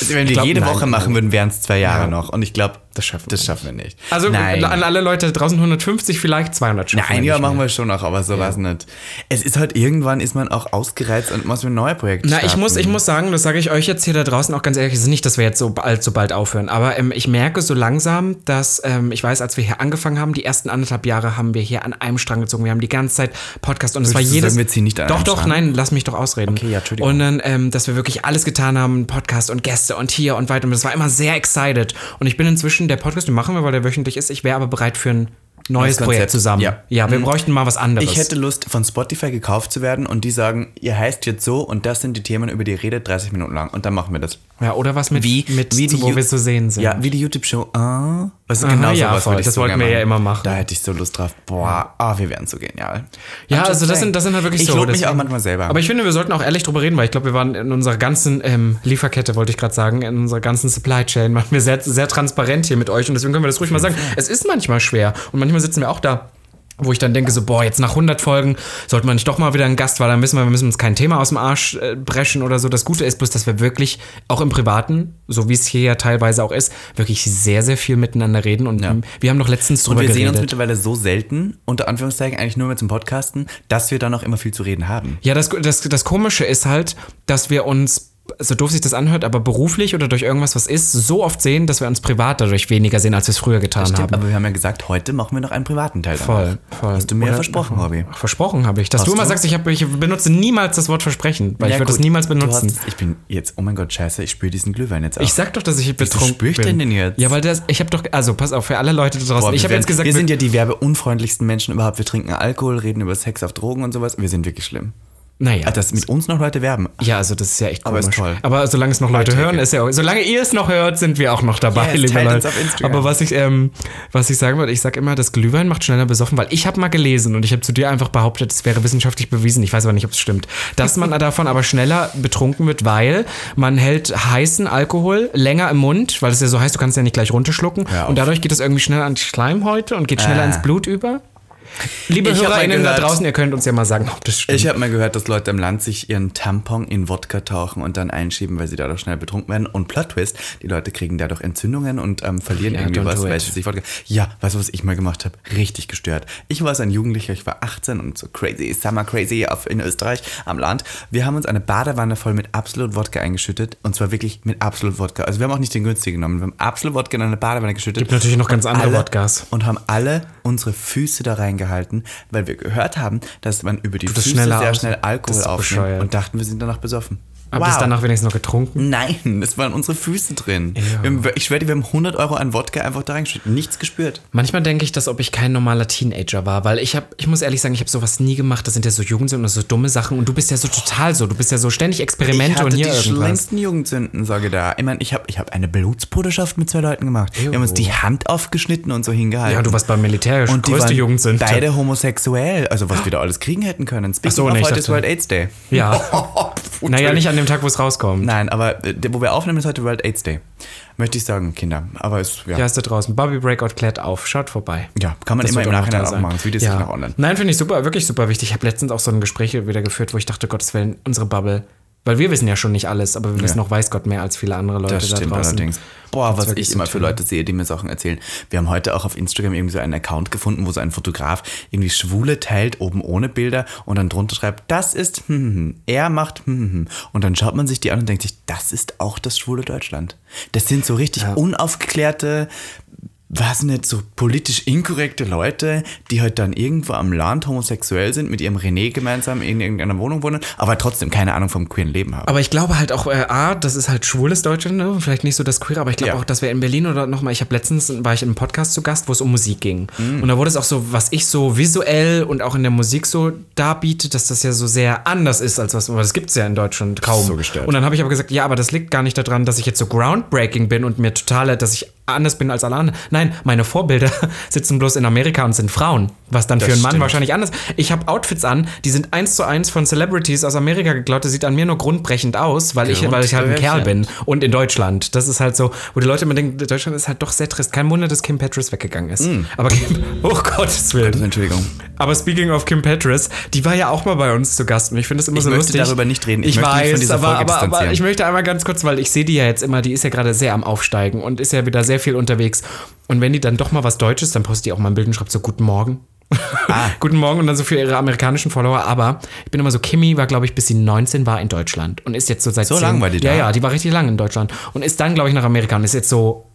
Wenn wir glaub, jede nein, Woche machen würden, wären es zwei Jahre Ja. noch. Und ich glaube, Das schaffen wir das schaffen wir nicht. Also Nein. an alle Leute draußen 150, vielleicht 200 schaffen Nein, wir ja, machen mehr. wir schon noch, aber so war es nicht. Es ist halt irgendwann ist man auch ausgereizt und muss mit neue Projekte Na, starten. ich muss, ich muss sagen, das sage ich euch jetzt hier da draußen auch ganz ehrlich, es ist nicht, dass wir jetzt so bald, so bald aufhören, aber ähm, ich merke so langsam, dass, ähm, ich weiß, als wir hier angefangen haben, die ersten anderthalb Jahre haben wir hier an einem Strang gezogen. Wir haben die ganze Zeit Podcast und es war jedes. sagen, wir ziehen nicht an doch, doch, Strang? nein, lass mich doch ausreden. Okay, ja, Entschuldigung. Und dann, ähm, dass wir wirklich alles getan haben, Podcast und Gäste und hier und weiter. Und das war immer sehr excited. Und ich bin inzwischen, der Podcast, den machen wir, weil der wöchentlich ist. Ich wäre aber bereit für ein neues Konzept, Projekt zusammen. ja. ja wir Mhm. bräuchten mal was anderes. Ich hätte Lust, von Spotify gekauft zu werden und die sagen, ihr heißt jetzt so und das sind die Themen, über die ihr redet, 30 Minuten lang. Und dann machen wir das. ja, oder was mit, mit die wo wir so sehen sind. Ja, wie die YouTube-Show. Ah, ist Aha, genau ja, sowas voll. ich Das so wollten wir ja immer machen. Da hätte ich so Lust drauf. Boah, ah, wir wären so genial. Ja, also das sind, das sind halt wirklich ich so. lobe mich auch manchmal selber. Aber ich finde, wir sollten auch ehrlich drüber reden, weil ich glaube, wir waren in unserer ganzen ähm, Lieferkette, wollte ich gerade sagen, in unserer ganzen Supply Chain, waren wir sehr, sehr transparent hier mit euch und deswegen können wir das ruhig mal sagen. Es ist manchmal schwer und manchmal sitzen wir auch da. Wo ich dann denke, so, boah, jetzt nach 100 Folgen sollte man nicht doch mal wieder einen Gast, weil dann wissen wir, wir müssen uns kein Thema aus dem Arsch äh, brechen oder so. Das Gute ist bloß, dass wir wirklich auch im Privaten, so wie es hier ja teilweise auch ist, wirklich sehr, sehr viel miteinander reden. Und Ja. wir haben doch letztens drüber und wir sehen geredet. uns mittlerweile so selten, unter Anführungszeichen, eigentlich nur mehr zum Podcasten, dass wir dann auch immer viel zu reden haben. Ja, das, das, das Komische ist halt, dass wir uns, so doof sich das anhört, aber beruflich oder durch irgendwas, was ist, so oft sehen, dass wir uns privat dadurch weniger sehen, als wir es früher getan Stimmt, haben. aber wir haben ja gesagt, heute machen wir noch einen privaten Teil. Voll, danach. voll. Hast du mir Oder- versprochen, Hobby. Versprochen habe ich. Dass Hast du immer du? sagst, ich, hab, ich benutze niemals das Wort versprechen, weil ich Ja, würde das gut. niemals benutzen. hast- ich bin jetzt, oh mein Gott, scheiße, ich spüre diesen Glühwein jetzt auch. Ich sag doch, dass ich betrunken spür ich bin. denn denn jetzt? Ja, weil das, ich habe doch, also pass auf, für alle Leute da draußen. Boah, ich habe jetzt gesagt, wir sind ja die werbeunfreundlichsten Menschen überhaupt. Wir trinken Alkohol, reden über Sex auf Drogen und sowas. Wir sind wirklich schlimm. Naja. Dass mit uns noch Leute werben. Ja, also das ist ja echt Aber komisch. ist toll. Aber solange es noch Leute hören, ist ja auch, solange ihr es noch hört, sind wir auch noch dabei, Yes, liebe Leute. Aber was ich, ähm, was ich sagen wollte, ich sag immer, das Glühwein macht schneller besoffen, weil ich habe mal gelesen und ich habe zu dir einfach behauptet, es wäre wissenschaftlich bewiesen, ich weiß aber nicht, ob es stimmt, dass man davon aber schneller betrunken wird, weil man hält heißen Alkohol länger im Mund, weil es ja so heißt, du kannst ja nicht gleich runterschlucken und dadurch geht es irgendwie schneller an die Schleimhäute und geht schneller Ah. ins Blut über. Liebe Ich HörerInnen da draußen, ihr könnt uns ja mal sagen, ob das stimmt. Ich habe mal gehört, dass Leute am Land sich ihren Tampon in Wodka tauchen und dann einschieben, weil sie dadurch schnell betrunken werden. Und Plot Twist, die Leute kriegen dadurch Entzündungen und ähm, verlieren Ja, irgendwie was, weil sie sich Wodka... Ja, weißt du, was ich mal gemacht habe? Richtig gestört. Ich war so ein Jugendlicher, ich war 18 und so crazy, summer crazy auf, in Österreich am Land. Wir haben uns eine Badewanne voll mit Absolut Wodka eingeschüttet und zwar wirklich mit Absolut Wodka. Also wir haben auch nicht den günstigen genommen, wir haben Absolut Wodka in eine Badewanne geschüttet. Gibt natürlich noch ganz andere alle, Wodkas. Und haben alle unsere Füße da reingehalten, weil wir gehört haben, dass man über die das Füße schneller sehr aus- schnell Alkohol aufnimmt bescheuert. und dachten, wir sind danach besoffen. Habt ihr es danach wenigstens noch getrunken? Nein, es waren unsere Füße drin. Wir haben, ich schwöre dir, wir haben 100 Euro an Wodka einfach da reingeschüttet. Nichts gespürt. Manchmal denke ich, dass ob ich kein normaler Teenager war, weil ich habe, ich muss ehrlich sagen, ich habe sowas nie gemacht. Das sind ja so Jugendsünden und so dumme Sachen und du bist ja so total so. Du bist ja so ständig Experimente ich hatte und hier die irgendwas. schlimmsten Jugendsünden, sage da. Ich meine, ich habe ich hab eine Blutsbruderschaft mit zwei Leuten gemacht. Wir haben uns die Hand aufgeschnitten und so hingehalten. Ja, du warst beim Militär, und die größte waren Jugendsünde. beide homosexuell. Also was wir da alles kriegen hätten können. Speaking so, nee, heute ist World AIDS Day. Ja. naja, nicht an dem Tag, wo es rauskommt. Nein, aber äh, wo wir aufnehmen, ist heute World AIDS Day. Möchte ich sagen, Kinder. Aber es, ja. Ja, ist da draußen. Bobby Breakout klärt auf. Schaut vorbei. Ja, kann man Das immer wird im auch noch Nachhinein da auch sein. machen. Das Video ist ja. ja noch online. Nein, finde ich super, wirklich super wichtig. Ich habe letztens auch so ein Gespräch wieder geführt, wo ich dachte, Gottes Willen, unsere Bubble. Weil wir wissen ja schon nicht alles, aber wir wissen noch, weiß Gott, mehr als viele andere Leute Das da stimmt draußen. allerdings. Boah, was ich immer für. Leute sehe, die mir Sachen erzählen. Wir haben heute auch auf Instagram irgendwie so einen Account gefunden, wo so ein Fotograf irgendwie Schwule teilt, oben ohne Bilder und dann drunter schreibt, das ist, hm, hm, hm. er macht, hm, hm, hm. Und dann schaut man sich die an und denkt sich, das ist auch das schwule Deutschland. Das sind so richtig unaufgeklärte was nicht, so politisch inkorrekte Leute, die halt dann irgendwo am Land homosexuell sind, mit ihrem René gemeinsam in irgendeiner Wohnung wohnen, aber trotzdem keine Ahnung vom queeren Leben haben. Aber ich glaube halt auch, äh, A, das ist halt schwules Deutschland, ne? vielleicht nicht so das Queer, aber ich glaube Ja. auch, dass wir in Berlin oder nochmal, ich habe letztens, war ich in einem Podcast zu Gast, wo es um Musik ging. Mhm. Und da wurde es auch so, was ich so visuell und auch in der Musik so darbiete, dass das ja so sehr anders ist, als was, aber das gibt es ja in Deutschland kaum. so gestellt. Und dann habe ich aber gesagt, ja, aber das liegt gar nicht daran, dass ich jetzt so groundbreaking bin und mir total, dass ich anders bin als alle anderen. Nein, meine Vorbilder sitzen bloß in Amerika und sind Frauen, was dann für einen Mann stimmt. wahrscheinlich anders. Ich habe Outfits an, die sind eins zu eins von Celebrities aus Amerika geklaut. Das sieht an mir nur grundbrechend aus, weil ich, weil ich halt ein Kerl bin. Und in Deutschland. Das ist halt so, wo die Leute immer denken, Deutschland ist halt doch sehr trist. Kein Wunder, dass Kim Petras weggegangen ist. Aber Kim, oh Gottes Willen. Entschuldigung. Aber speaking of Kim Petras, die war ja auch mal bei uns zu Gast und ich finde es immer Ich so möchte lustig. darüber nicht reden. Ich Ich, möchte weiß, aber, aber, aber ich möchte einmal ganz kurz, weil ich sehe die ja jetzt immer, die ist ja gerade sehr am Aufsteigen und ist ja wieder sehr viel unterwegs. Und wenn die dann doch mal was Deutsches, dann postet die auch mal ein Bild und schreibt so Guten Morgen. Ah. Guten Morgen und dann so für ihre amerikanischen Follower. Aber ich bin immer so, Kimi war, glaube ich, bis sie 19 war in Deutschland und ist jetzt so seit So 10 lang war die Ja, da? ja, die war richtig lang in Deutschland und ist dann, glaube ich, nach Amerika und ist jetzt so,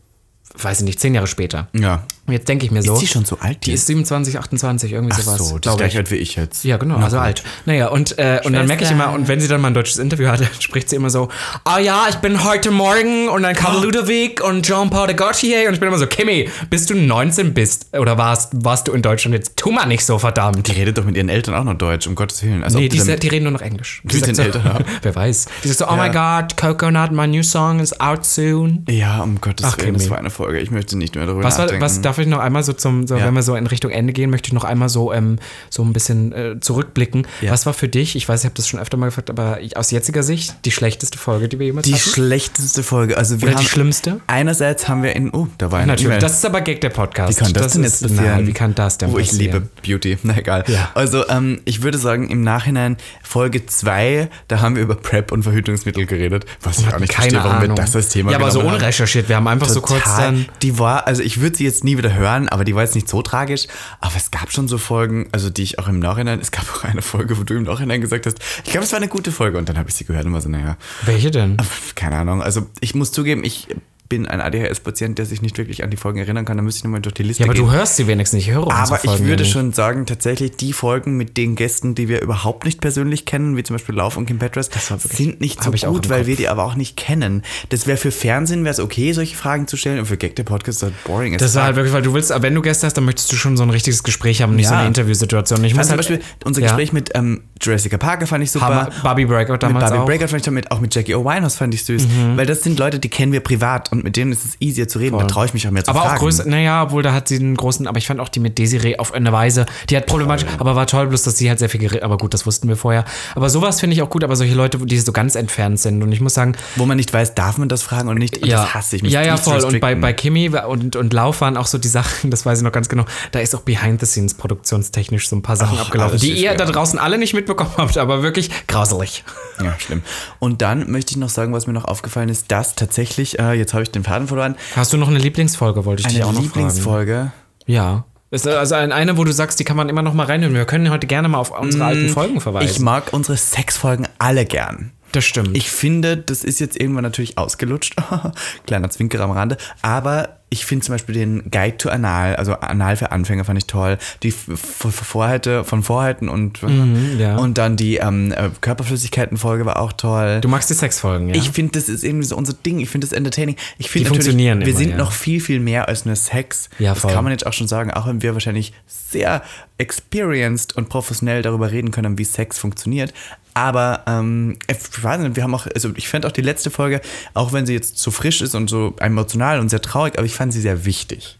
weiß ich nicht, 10 Jahre später. Ja. Und jetzt denke ich mir so. Ist die schon so alt? Die ist 27, 28, irgendwie Ach sowas. so, das ist gleich ich. alt wie ich jetzt. Ja, genau, also alt. Naja, und, äh, und dann merke ich immer, und wenn sie dann mal ein deutsches Interview hat, dann spricht sie immer so, ah ja, ich bin heute Morgen und dann kam Ludovic und Jean-Paul de Gaultier und ich bin immer so, Kimi, bis du 19 bist oder warst, warst du in Deutschland jetzt, tu mal nicht so, verdammt. Die redet doch mit ihren Eltern auch noch Deutsch, um Gottes Willen. Also Nee, die, die reden nur noch Englisch. Die Mit den so, Eltern. Wer weiß. Die sagt so, oh Ja. my God, Coconut, my new song is out soon. ja, um Gottes Ach, Willen, das Kimi. war eine Folge. Ich möchte nicht mehr darüber Was, war, nachdenken. was darf ich noch einmal so zum, so, Ja. wenn wir so in Richtung Ende gehen, möchte ich noch einmal so, ähm, so ein bisschen äh, zurückblicken. Ja. Was war für dich, ich weiß, ich habe das schon öfter mal gefragt, aber ich, aus jetziger Sicht die schlechteste Folge, die wir jemals die hatten? schlechteste Folge. Also wir Oder die haben schlimmste? einerseits haben wir in oh, da war ein Natürlich, E-Mail. das ist aber Gag der Podcast. Wie kann das, denn jetzt ist, passieren? Nein, wie kann das denn Oh, ich passieren? liebe Beauty. Na egal. Ja. Also, ähm, ich würde sagen, im Nachhinein Folge 2, da haben wir über PrEP und Verhütungsmittel geredet. Was ich auch nicht Keine verstehe, warum Ahnung. wir das als Thema Ja, aber so unrecherchiert. Wir haben einfach so kurz Total. Dann. Die war, also ich würde sie jetzt nie wieder hören, aber die war jetzt nicht so tragisch. Aber es gab schon so Folgen, also die ich auch im Nachhinein, es gab auch eine Folge, wo du im Nachhinein gesagt hast, ich glaube, es war eine gute Folge. Und dann habe ich sie gehört und war so, naja, Welche denn? keine Ahnung. Also ich muss zugeben, ich bin ein ADHS-Patient, der sich nicht wirklich an die Folgen erinnern kann. Da müsste ich nochmal durch die Liste Ja, aber gehen. du hörst sie wenigstens nicht. Ich höre Aber ich würde nicht. schon sagen, tatsächlich die Folgen mit den Gästen, die wir überhaupt nicht persönlich kennen, wie zum Beispiel Lauf und Kim Petras, sind nicht so gut, weil Kopf. wir die aber auch nicht kennen. Das wäre für Fernsehen wäre es okay, solche Fragen zu stellen und für Gag der Podcast ist halt boring. as Das war fuck. halt wirklich, weil du willst, wenn du Gäste hast, dann möchtest du schon so ein richtiges Gespräch haben, nicht so Ja. eine Interviewsituation. Ich Ich muss fand zum halt, Beispiel unser Ja. Gespräch mit ähm, Jurassic Parker fand ich super. Hammer, Barbie Breakout mit damals Barbie auch. Mhm. Breakout fand ich damit, auch mit Jackie O. Winehouse fand ich süß. Weil das sind Leute, die kennen wir privat und mit denen ist es easier zu reden. Da traue ich mich auch mehr zu Aber fragen. auch größer, naja, obwohl da hat sie einen großen, aber ich fand auch die mit Desiree auf eine Weise, die hat problematisch, aber war toll, bloß dass sie halt sehr viel geredet, aber gut, das wussten wir vorher. Aber sowas finde ich auch gut, aber solche Leute, die so ganz entfernt sind und ich muss sagen, Wo man nicht weiß, darf man das fragen und nicht. Und ja, das hasse ich mich. ja, ja, voll. Und bei, bei Kimi und, und Lauf waren auch so die Sachen, das weiß ich noch ganz genau, da ist auch behind the scenes produktionstechnisch so ein paar Sachen Ach, abgelaufen, die ihr da draußen alle nicht mitbekommen habt, aber wirklich grauselig. Ja, schlimm. Und dann möchte ich noch sagen, was mir noch aufgefallen ist, dass tatsächlich, äh, jetzt habe ich den Faden verloren, Hast du noch eine Lieblingsfolge, wollte ich dich eine auch noch fragen. Lieblingsfolge. Ja. Also ein- eine, wo du sagst, die kann man immer noch mal reinhören. Wir können heute gerne mal auf unsere alten Folgen verweisen. Mm, Ich mag unsere Sexfolgen alle gern. Das stimmt. Ich finde, das ist jetzt irgendwann natürlich ausgelutscht. Kleiner Zwinker am Rande. Aber ich finde zum Beispiel den Guide to Anal, also Anal für Anfänger fand ich toll. Die Vorhalte von Vorhalten und, Mhm, ja. und dann die ähm, äh, Körperflüssigkeiten-Folge war auch toll. du magst die Sexfolgen, ja? Ich finde, das ist irgendwie so unser Ding. Ich finde das entertaining. Ich finde funktionieren wir immer, sind ja. noch viel, viel mehr als nur Sex. Ja, das voll. kann man jetzt auch schon sagen, auch wenn wir wahrscheinlich sehr experienced und professionell darüber reden können, wie Sex funktioniert. Aber ähm, ich weiß nicht, wir haben auch, also ich fand auch die letzte Folge, auch wenn sie jetzt so frisch ist und so emotional und sehr traurig, aber ich fand sie sehr wichtig.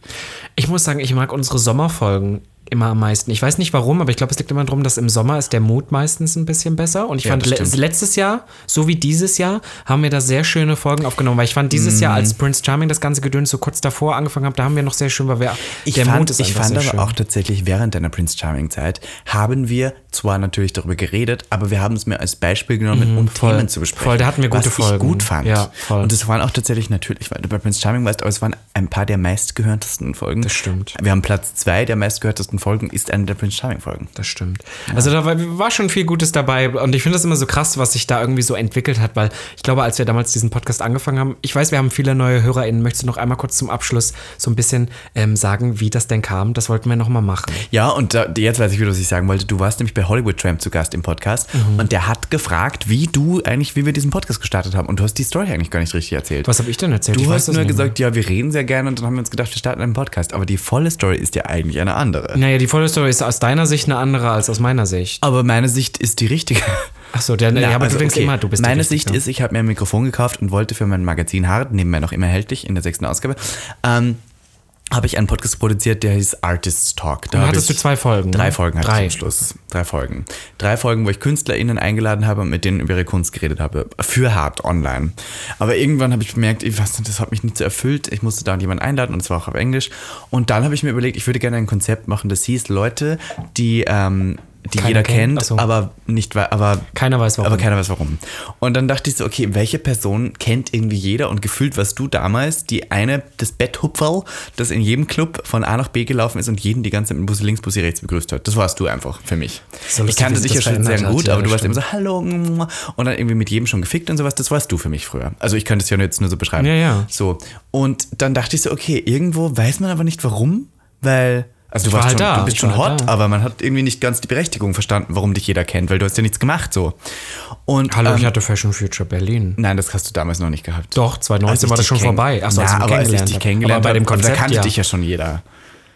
Ich muss sagen, ich mag unsere Sommerfolgen immer am meisten. Ich weiß nicht warum, aber ich glaube, es liegt immer darum, dass im Sommer ist der Mut meistens ein bisschen besser. Und ich Ja, fand, le stimmt. letztes Jahr, so wie dieses Jahr, haben wir da sehr schöne Folgen aufgenommen. Weil ich fand, dieses Jahr, Mhm. als Prince Charming das ganze Gedöns so kurz davor angefangen hat, da haben wir noch sehr schön, weil wir, Ich der fand, Mut ist ich fand aber schön. auch tatsächlich während deiner Prince Charming Zeit haben wir zwar natürlich darüber geredet, aber wir haben es mir als Beispiel genommen, um Mhm, voll. Themen zu besprechen. Voll, da hatten wir gute was Folgen. ich gut fand. Ja, voll. Und es waren auch tatsächlich natürlich, weil du bei Prince Charming warst, aber es waren ein paar der meistgehörtesten Folgen. Das stimmt. Wir haben Platz zwei der meistgehörtesten ersten Folgen ist eine der Prince Charming Folgen. Das stimmt. Also da war, war schon viel Gutes dabei und ich finde das immer so krass, was sich da irgendwie so entwickelt hat, weil ich glaube, als wir damals diesen Podcast angefangen haben, ich weiß, wir haben viele neue HörerInnen. Möchtest du noch einmal kurz zum Abschluss so ein bisschen ähm, sagen, wie das denn kam? Das wollten wir nochmal machen. Ja, und da, jetzt weiß ich wieder, was ich sagen wollte. Du warst nämlich bei Hollywood Tramp zu Gast im Podcast Mhm. und der hat gefragt, wie du eigentlich, wie wir diesen Podcast gestartet haben. Und du hast die Story eigentlich gar nicht richtig erzählt. Was habe ich denn erzählt? Du ich hast nur mehr. gesagt, ja, wir reden sehr gerne und dann haben wir uns gedacht, wir starten einen Podcast. Aber die volle Story ist ja eigentlich eine andere. Naja, die volle Story ist aus deiner Sicht eine andere als aus meiner Sicht. Aber meine Sicht ist die richtige. Achso, der, ja, aber also, du denkst okay, immer, du bist Meine. Sicht ist, ich habe mir ein Mikrofon gekauft und wollte für mein Magazin Hart, nebenbei noch immer erhältlich in der sechsten Ausgabe, ähm, habe ich einen Podcast produziert, der hieß Artists Talk. Da hattest du zwei Folgen, Drei ne? Folgen hatte Drei. ich am Schluss. Drei Folgen. Drei Folgen, wo ich KünstlerInnen eingeladen habe und mit denen über ihre Kunst geredet habe. Für Hart online. Aber irgendwann habe ich bemerkt, ich weiß nicht, das hat mich nicht so erfüllt. Ich musste da jemanden einladen und es war auch auf Englisch. Und dann habe ich mir überlegt, ich würde gerne ein Konzept machen, das hieß Leute, die, ähm, die Keiner jeder kennt. kennt, so. aber nicht, aber Keiner weiß warum. aber keiner weiß warum. Und dann dachte ich so, okay, welche Person kennt irgendwie jeder und gefühlt warst du damals die eine, das Betthupferl, das in jedem Club von A nach B gelaufen ist und jeden die ganze Zeit mit Busse links, Busse rechts begrüßt hat. Das warst du einfach für mich. So ich kannte dich ja schon sehr hat. gut, Ja, aber du warst immer so, hallo, mm, und dann irgendwie mit jedem schon gefickt und sowas. Das warst du für mich früher. Also ich könnte es ja jetzt nur so beschreiben. Ja, ja. So. Und dann dachte ich so, okay, irgendwo weiß man aber nicht warum, weil. Also du, warst halt schon, da. du bist schon halt hot, da. aber man hat irgendwie nicht ganz die Berechtigung verstanden, warum dich jeder kennt, weil du hast ja nichts gemacht so. Und, Hallo, ähm, ich hatte Fashion Future Berlin. Nein, das hast du damals noch nicht gehabt. Doch, 2019 Als ich war das schon vorbei. Achso, als ja, ich aber als ich dich kennengelernt aber bei dem habe, Konzept, da kannte ja. dich ja schon jeder.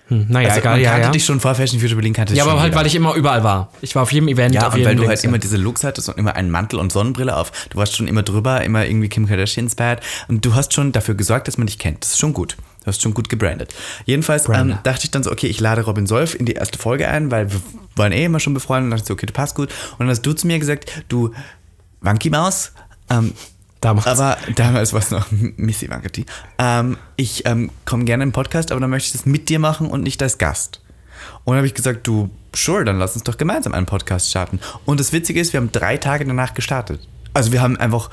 Naja, Also, egal, man ja, kannte ja. dich schon vor Fashion Future Berlin, kannte Ja, aber halt, jeder. weil ich immer überall war. Ich war auf jedem Event, Ja, auf und weil du halt immer diese Looks hattest und immer einen Mantel und Sonnenbrille auf. Du warst schon immer drüber, immer irgendwie Kim Kardashians Bad. Und du hast schon dafür gesorgt, dass man dich kennt. Das ist schon gut. Du hast schon gut gebrandet. Jedenfalls ähm, dachte ich dann so, okay, ich lade Robin Solf in die erste Folge ein, weil wir waren eh immer schon befreundet. Und dachte ich so, okay, du passt gut. Und dann hast du zu mir gesagt, du Wanky Maus, ähm, Damals. aber damals war es noch Missy Wankati. Ähm, ich ähm, komme gerne im Podcast, aber dann möchte ich das mit dir machen und nicht als Gast. Und dann habe ich gesagt, du, sure, dann lass uns doch gemeinsam einen Podcast starten. Und das Witzige ist, wir haben drei Tage danach gestartet. Also wir haben einfach,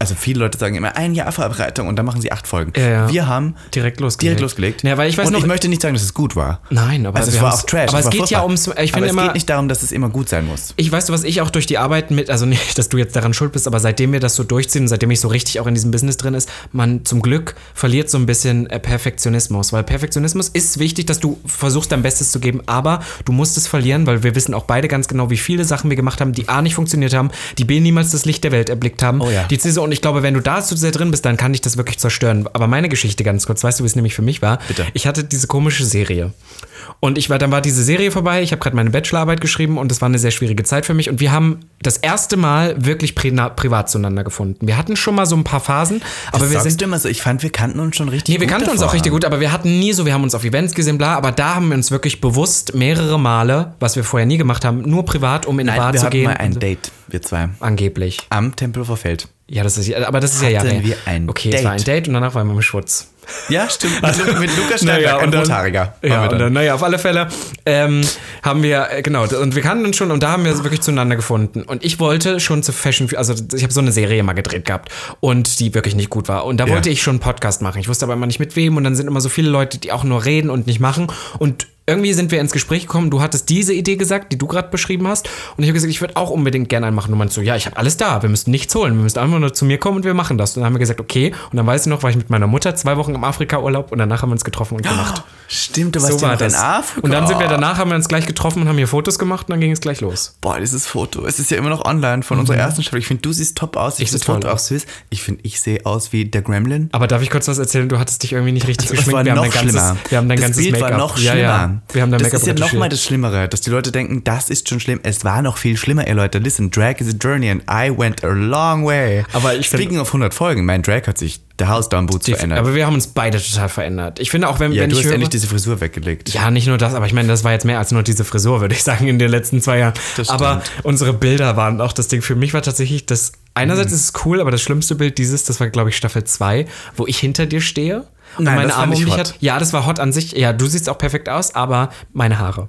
also viele Leute sagen immer ein Jahr Vorbereitung und dann machen sie acht Folgen. Ja, ja. Wir haben Direkt losgelegt. direkt losgelegt. Ja, weil ich weiß und noch- ich möchte nicht sagen, dass es gut war. Nein, aber also es war auch Trash. aber es es geht ja ums- ich finde es immer- geht nicht darum, dass es immer gut sein muss. Ich weiß, was ich auch durch die Arbeit mit, also nicht, dass du jetzt daran schuld bist, aber seitdem wir das so durchziehen, seitdem ich so richtig auch in diesem Business drin ist, man zum Glück verliert so ein bisschen äh, Perfektionismus, weil Perfektionismus ist wichtig, dass du versuchst dein Bestes zu geben, aber du musst es verlieren, weil wir wissen auch beide ganz genau, wie viele Sachen wir gemacht haben, die A nicht funktioniert haben, die B niemals das Licht der Welt erblickt haben. Oh ja. Die C so, und ich glaube, wenn du da zu sehr drin bist, dann kann dich das wirklich zerstören. Aber meine Geschichte ganz kurz, weißt du, wie es nämlich für mich war? Bitte. Ich hatte diese komische Serie. Und ich war, dann war diese Serie vorbei, ich habe gerade meine Bachelorarbeit geschrieben und das war eine sehr schwierige Zeit für mich. Und wir haben das erste Mal wirklich pri privat zueinander gefunden. Wir hatten schon mal so ein paar Phasen, aber das wir sind. du immer so. Ich fand, wir kannten uns schon richtig Nee, wir gut kannten uns davor. auch richtig gut, aber wir hatten nie so, wir haben uns auf Events gesehen, bla, aber da haben wir uns wirklich bewusst mehrere Male, was wir vorher nie gemacht haben, nur privat, um in eine Nein, Bar wir zu hatten gehen. mal ein und so. Date, wir zwei. Angeblich. Am Tempelhofer Feld. Ja, das ist ja, aber das ist ja Hatten Jahre her. wir ein Okay, es war ein Date? Date und danach waren wir im Schwutz. Ja, stimmt. Mit, Lu- mit Lukas Steinberg, ein und dann- Rothaariger. Ja, dann. dann, naja, auf alle Fälle ähm, haben wir, äh, genau, und wir kannten uns schon und da haben wir wirklich zueinander gefunden. Und ich wollte schon zu Fashion, also ich habe so eine Serie mal gedreht gehabt und die wirklich nicht gut war. Und da Ja. wollte ich schon einen Podcast machen. Ich wusste aber immer nicht mit wem und dann sind immer so viele Leute, die auch nur reden und nicht machen. Und irgendwie sind wir ins Gespräch gekommen. Du hattest diese Idee gesagt, die du gerade beschrieben hast. Und ich habe gesagt, ich würde auch unbedingt gerne einen machen. Und meinst so, ja, ich habe alles da. Wir müssen nichts holen. Wir müssen einfach nur zu mir kommen und wir machen das. Und dann haben wir gesagt, okay. Und dann weiß ich noch, war ich mit meiner Mutter zwei Wochen im Afrika-Urlaub und danach haben wir uns getroffen und gemacht. Stimmt, du warst So ja war noch in das. Afrika. Und dann sind wir danach, haben wir uns gleich getroffen und haben hier Fotos gemacht und dann ging es gleich los. Boah, dieses Foto. Es ist ja immer noch online von unserer ersten Staffel. Ich finde, du siehst top aus. Ich, Mhm. Ich finde seh das Foto aus. süß. Ich finde, ich sehe aus wie der Gremlin. Aber darf ich kurz was erzählen? Du hattest dich irgendwie nicht richtig Es geschminkt. war wir, noch haben dein ganzes, schlimmer. wir haben dein das ganzes Bild Make-up. war noch ja, schlimmer. Wir haben dein das ist ja nochmal das Schlimmere, dass die Leute denken, das ist schon schlimm. Es war noch viel schlimmer, ihr Leute. Listen, Drag is a journey and I went a long way. Aber ich Speaking of 100 Folgen, mein Drag hat sich der House Down Boots verändert. Aber wir haben uns beide total verändert. Ich finde auch, wenn, ja, wenn du ich hast höre, endlich diese Frisur weggelegt. Ja, nicht nur das, aber ich meine, das war jetzt mehr als nur diese Frisur, würde ich sagen, in den letzten zwei Jahren. Das aber unsere Bilder waren auch das Ding. Für mich war tatsächlich das. Mhm. Einerseits ist es cool, aber das schlimmste Bild dieses, das war, glaube ich, Staffel 2, wo ich hinter dir stehe und Nein, meine das Arme um ich dich hot. hat. Ja, das war hot an sich. Ja, du siehst auch perfekt aus, aber meine Haare.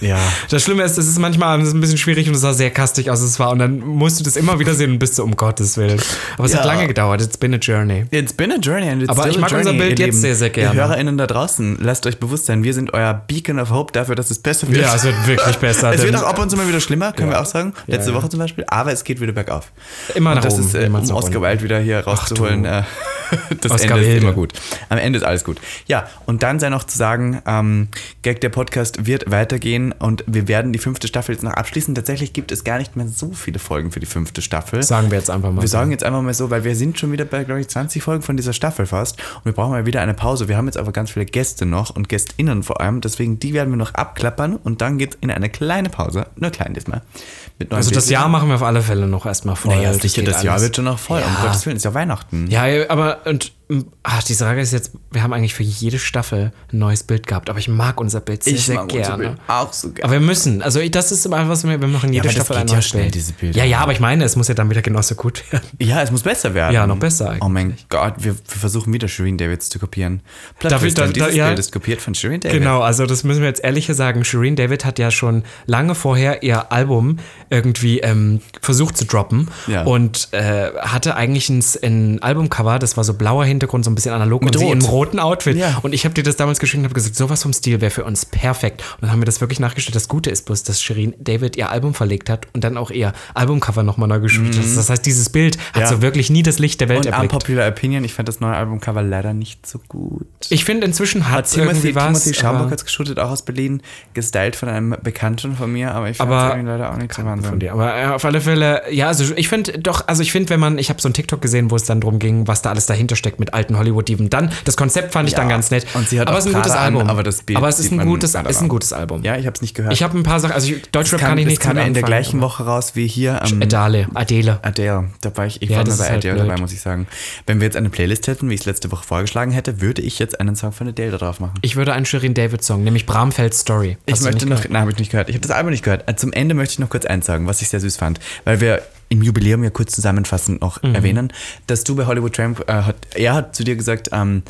Ja. Das Schlimme ist, es ist manchmal ein bisschen schwierig und es sah sehr kastig aus, es war. Und dann musst du das immer wieder sehen und bist du um Gottes Willen. Aber es hat Ja. lange gedauert. It's been a journey. It's been a journey and it's Aber ich mag unser Bild jetzt sehr, sehr gerne. Ihr HörerInnen da draußen, lasst euch bewusst sein, wir sind euer Beacon of Hope dafür, dass es besser wird. Ja, es wird wirklich besser. Es wird auch ab und zu mal wieder schlimmer, können wir auch sagen. Letzte ja. Woche zum Beispiel. Aber es geht wieder bergauf. Immer und nach das oben, ist, äh, niemals um Oscar. Wilde wieder hier rauszuholen. äh, das Oscar Ende ist immer gut. Am Ende ist alles gut. Ja, und dann sei noch zu sagen, ähm, Gag, der Podcast wird weitergehen und wir werden die fünfte Staffel jetzt noch abschließen. Tatsächlich gibt es gar nicht mehr so viele Folgen für die fünfte Staffel. Sagen wir jetzt einfach mal. Wir so. sagen jetzt einfach mal so, weil wir sind schon wieder bei, glaube ich, 20 Folgen von dieser Staffel fast und wir brauchen mal wieder eine Pause. Wir haben jetzt aber ganz viele Gäste noch und GästInnen vor allem, deswegen die werden wir noch abklappern und dann geht in eine kleine Pause, nur klein diesmal. Also das. Jahr machen wir auf alle Fälle noch erstmal voll. Naja, Das sicher, das Jahr alles. wird schon noch voll. Um Ja. Gottes Willen, ist ja Weihnachten. Ja, aber und ach, die Frage ist jetzt, wir haben eigentlich für jede Staffel ein neues Bild gehabt, aber ich mag unser Bild sehr, sehr gerne. auch so gerne. Aber wir müssen, also das ist immer was wir, wir machen jede das Staffel geht ein ja neues schnell, Bild. diese Bilder. Ja, ja, aber ich meine, es muss ja dann wieder genauso gut werden. Ja, es muss besser werden. Ja, noch besser Oh mein Gott, wir, wir versuchen wieder Shirin Davids zu kopieren. Plot Darf ich da- dieses ja. Bild ist kopiert von Shirin David. Genau, also das müssen wir jetzt ehrlicher sagen. Shireen David hat ja schon lange vorher ihr Album irgendwie ähm, versucht zu droppen Ja. und äh, hatte eigentlich ein, ein Albumcover, das war so blauer Hintergrund, so ein bisschen analog und sie Rot. im roten Outfit. Ja. Und ich habe dir das damals geschickt und habe gesagt, sowas vom Stil wäre für uns perfekt. Und dann haben wir das wirklich nachgestellt. Das Gute ist bloß, dass Shireen David ihr Album verlegt hat und dann auch ihr Albumcover nochmal neu geschrieben hat. Das heißt, dieses Bild hat Mhm. Ja. so wirklich nie das Licht der Welt Und erblickt. Unpopular Opinion, ich fand das neue Albumcover leider nicht so gut. Ich finde, inzwischen hat es irgendwie was. Timothy Schaumburg hat es geshootet, auch aus Berlin, gestylt von einem Bekannten von mir, aber ich fand es leider auch nicht so von Wahnsinn. dir. Aber äh, auf alle Fälle, ja, also ich finde doch, also ich finde, wenn man, ich habe so ein TikTok gesehen, wo es dann drum ging, was da alles dahinter steckt mit alten Hollywood-Dieben. Dann, das Konzept fand ich Ja, dann ganz nett. und sie hat aber es ist ein gutes Prada an, Album. aber das Bild aber es ist ein gutes, ist ein gutes Album. Ja, ich habe es nicht gehört. Ich habe ein paar Sachen, also ich, Deutschrap kam, kann ich nicht kam in der gleichen Woche raus wie hier am Adele, Adele. Adele. Da war ich, ich Ja, war mal bei halt Adele blöd. dabei, muss ich sagen. Wenn wir jetzt eine Playlist hätten, wie ich es letzte Woche vorgeschlagen hätte, würde ich jetzt einen Song von Adele da drauf machen. Ich würde einen Shirin David Song, nämlich Bramfeld Story. Ich Hast du möchte noch, nein, habe ich nicht gehört. Ich habe das Album nicht gehört. Äh, Zum Ende möchte ich noch kurz eins sagen, was ich sehr süß fand, weil wir im Jubiläum ja kurz zusammenfassend noch Mhm. erwähnen, dass du bei Hollywood Tramp, äh, hat, er hat zu dir gesagt, ähm,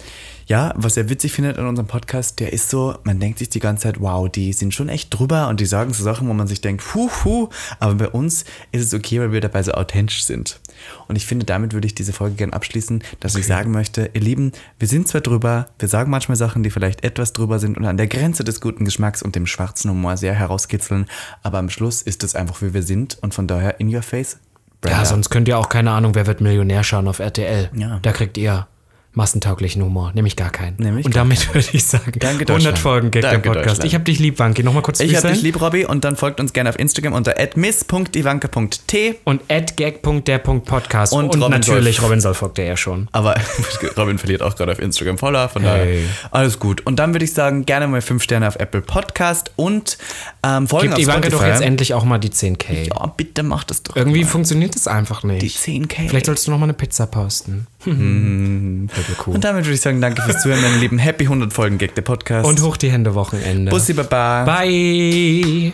ja, was er witzig findet an unserem Podcast, der ist so, man denkt sich die ganze Zeit, wow, die sind schon echt drüber und die sagen so Sachen, wo man sich denkt, puh, puh, aber bei uns ist es okay, weil wir dabei so authentisch sind. Und ich finde, damit würde ich diese Folge gerne abschließen, dass ich sagen möchte, ihr Lieben, wir sind zwar drüber, wir sagen manchmal Sachen, die vielleicht etwas drüber sind und an der Grenze des guten Geschmacks und dem schwarzen Humor sehr herauskitzeln, aber am Schluss ist es einfach, wie wir sind und von daher in your face. Ja, Brenda. sonst könnt ihr auch, keine Ahnung, wer wird Millionär schauen auf RTL. Ja. Da kriegt ihr massentauglichen Humor, nämlich gar keinen. Nämlich Und damit würde ich sagen, Danke, 100 Deutschland. Folgen Gag der Danke, Podcast. Deutschland. Ich hab dich lieb, Wanki. Nochmal kurz Ich hab dich lieb, Robby, und dann folgt uns gerne auf Instagram unter miss.ivanka.t. Und gag.der.podcast. Und, Und Robin natürlich, Solf. Robin Solf folgt er ja schon. Aber Robin verliert auch gerade auf Instagram Follower, von Hey. daher alles gut. Und dann würde ich sagen, gerne mal 5 Sterne auf Apple Podcast und ähm, folgen Gibt auf Ivanka Spotify. doch jetzt endlich auch mal die 10k. Ja, bitte mach das doch. Irgendwie mal. funktioniert das einfach nicht. die 10k. Vielleicht sollst du noch mal eine Pizza posten. Hm. Voll cool. Und damit würde ich sagen, danke fürs Zuhören, meine Lieben. Happy 100 Folgen Gag, der Podcast. Und hoch die Hände Wochenende. Bussi Baba. Bye.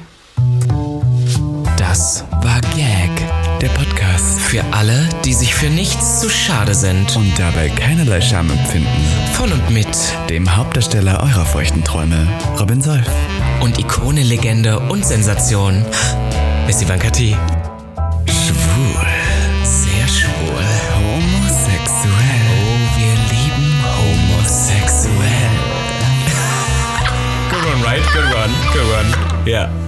Das war Gag. Der Podcast. Für alle, die sich für nichts zu schade sind. Und dabei keinerlei Scham empfinden. Von und mit Dem Hauptdarsteller eurer feuchten Träume, Robin Solf. und Ikone, Legende und Sensation. Miss Ivanka T. Schwul. Good one, right?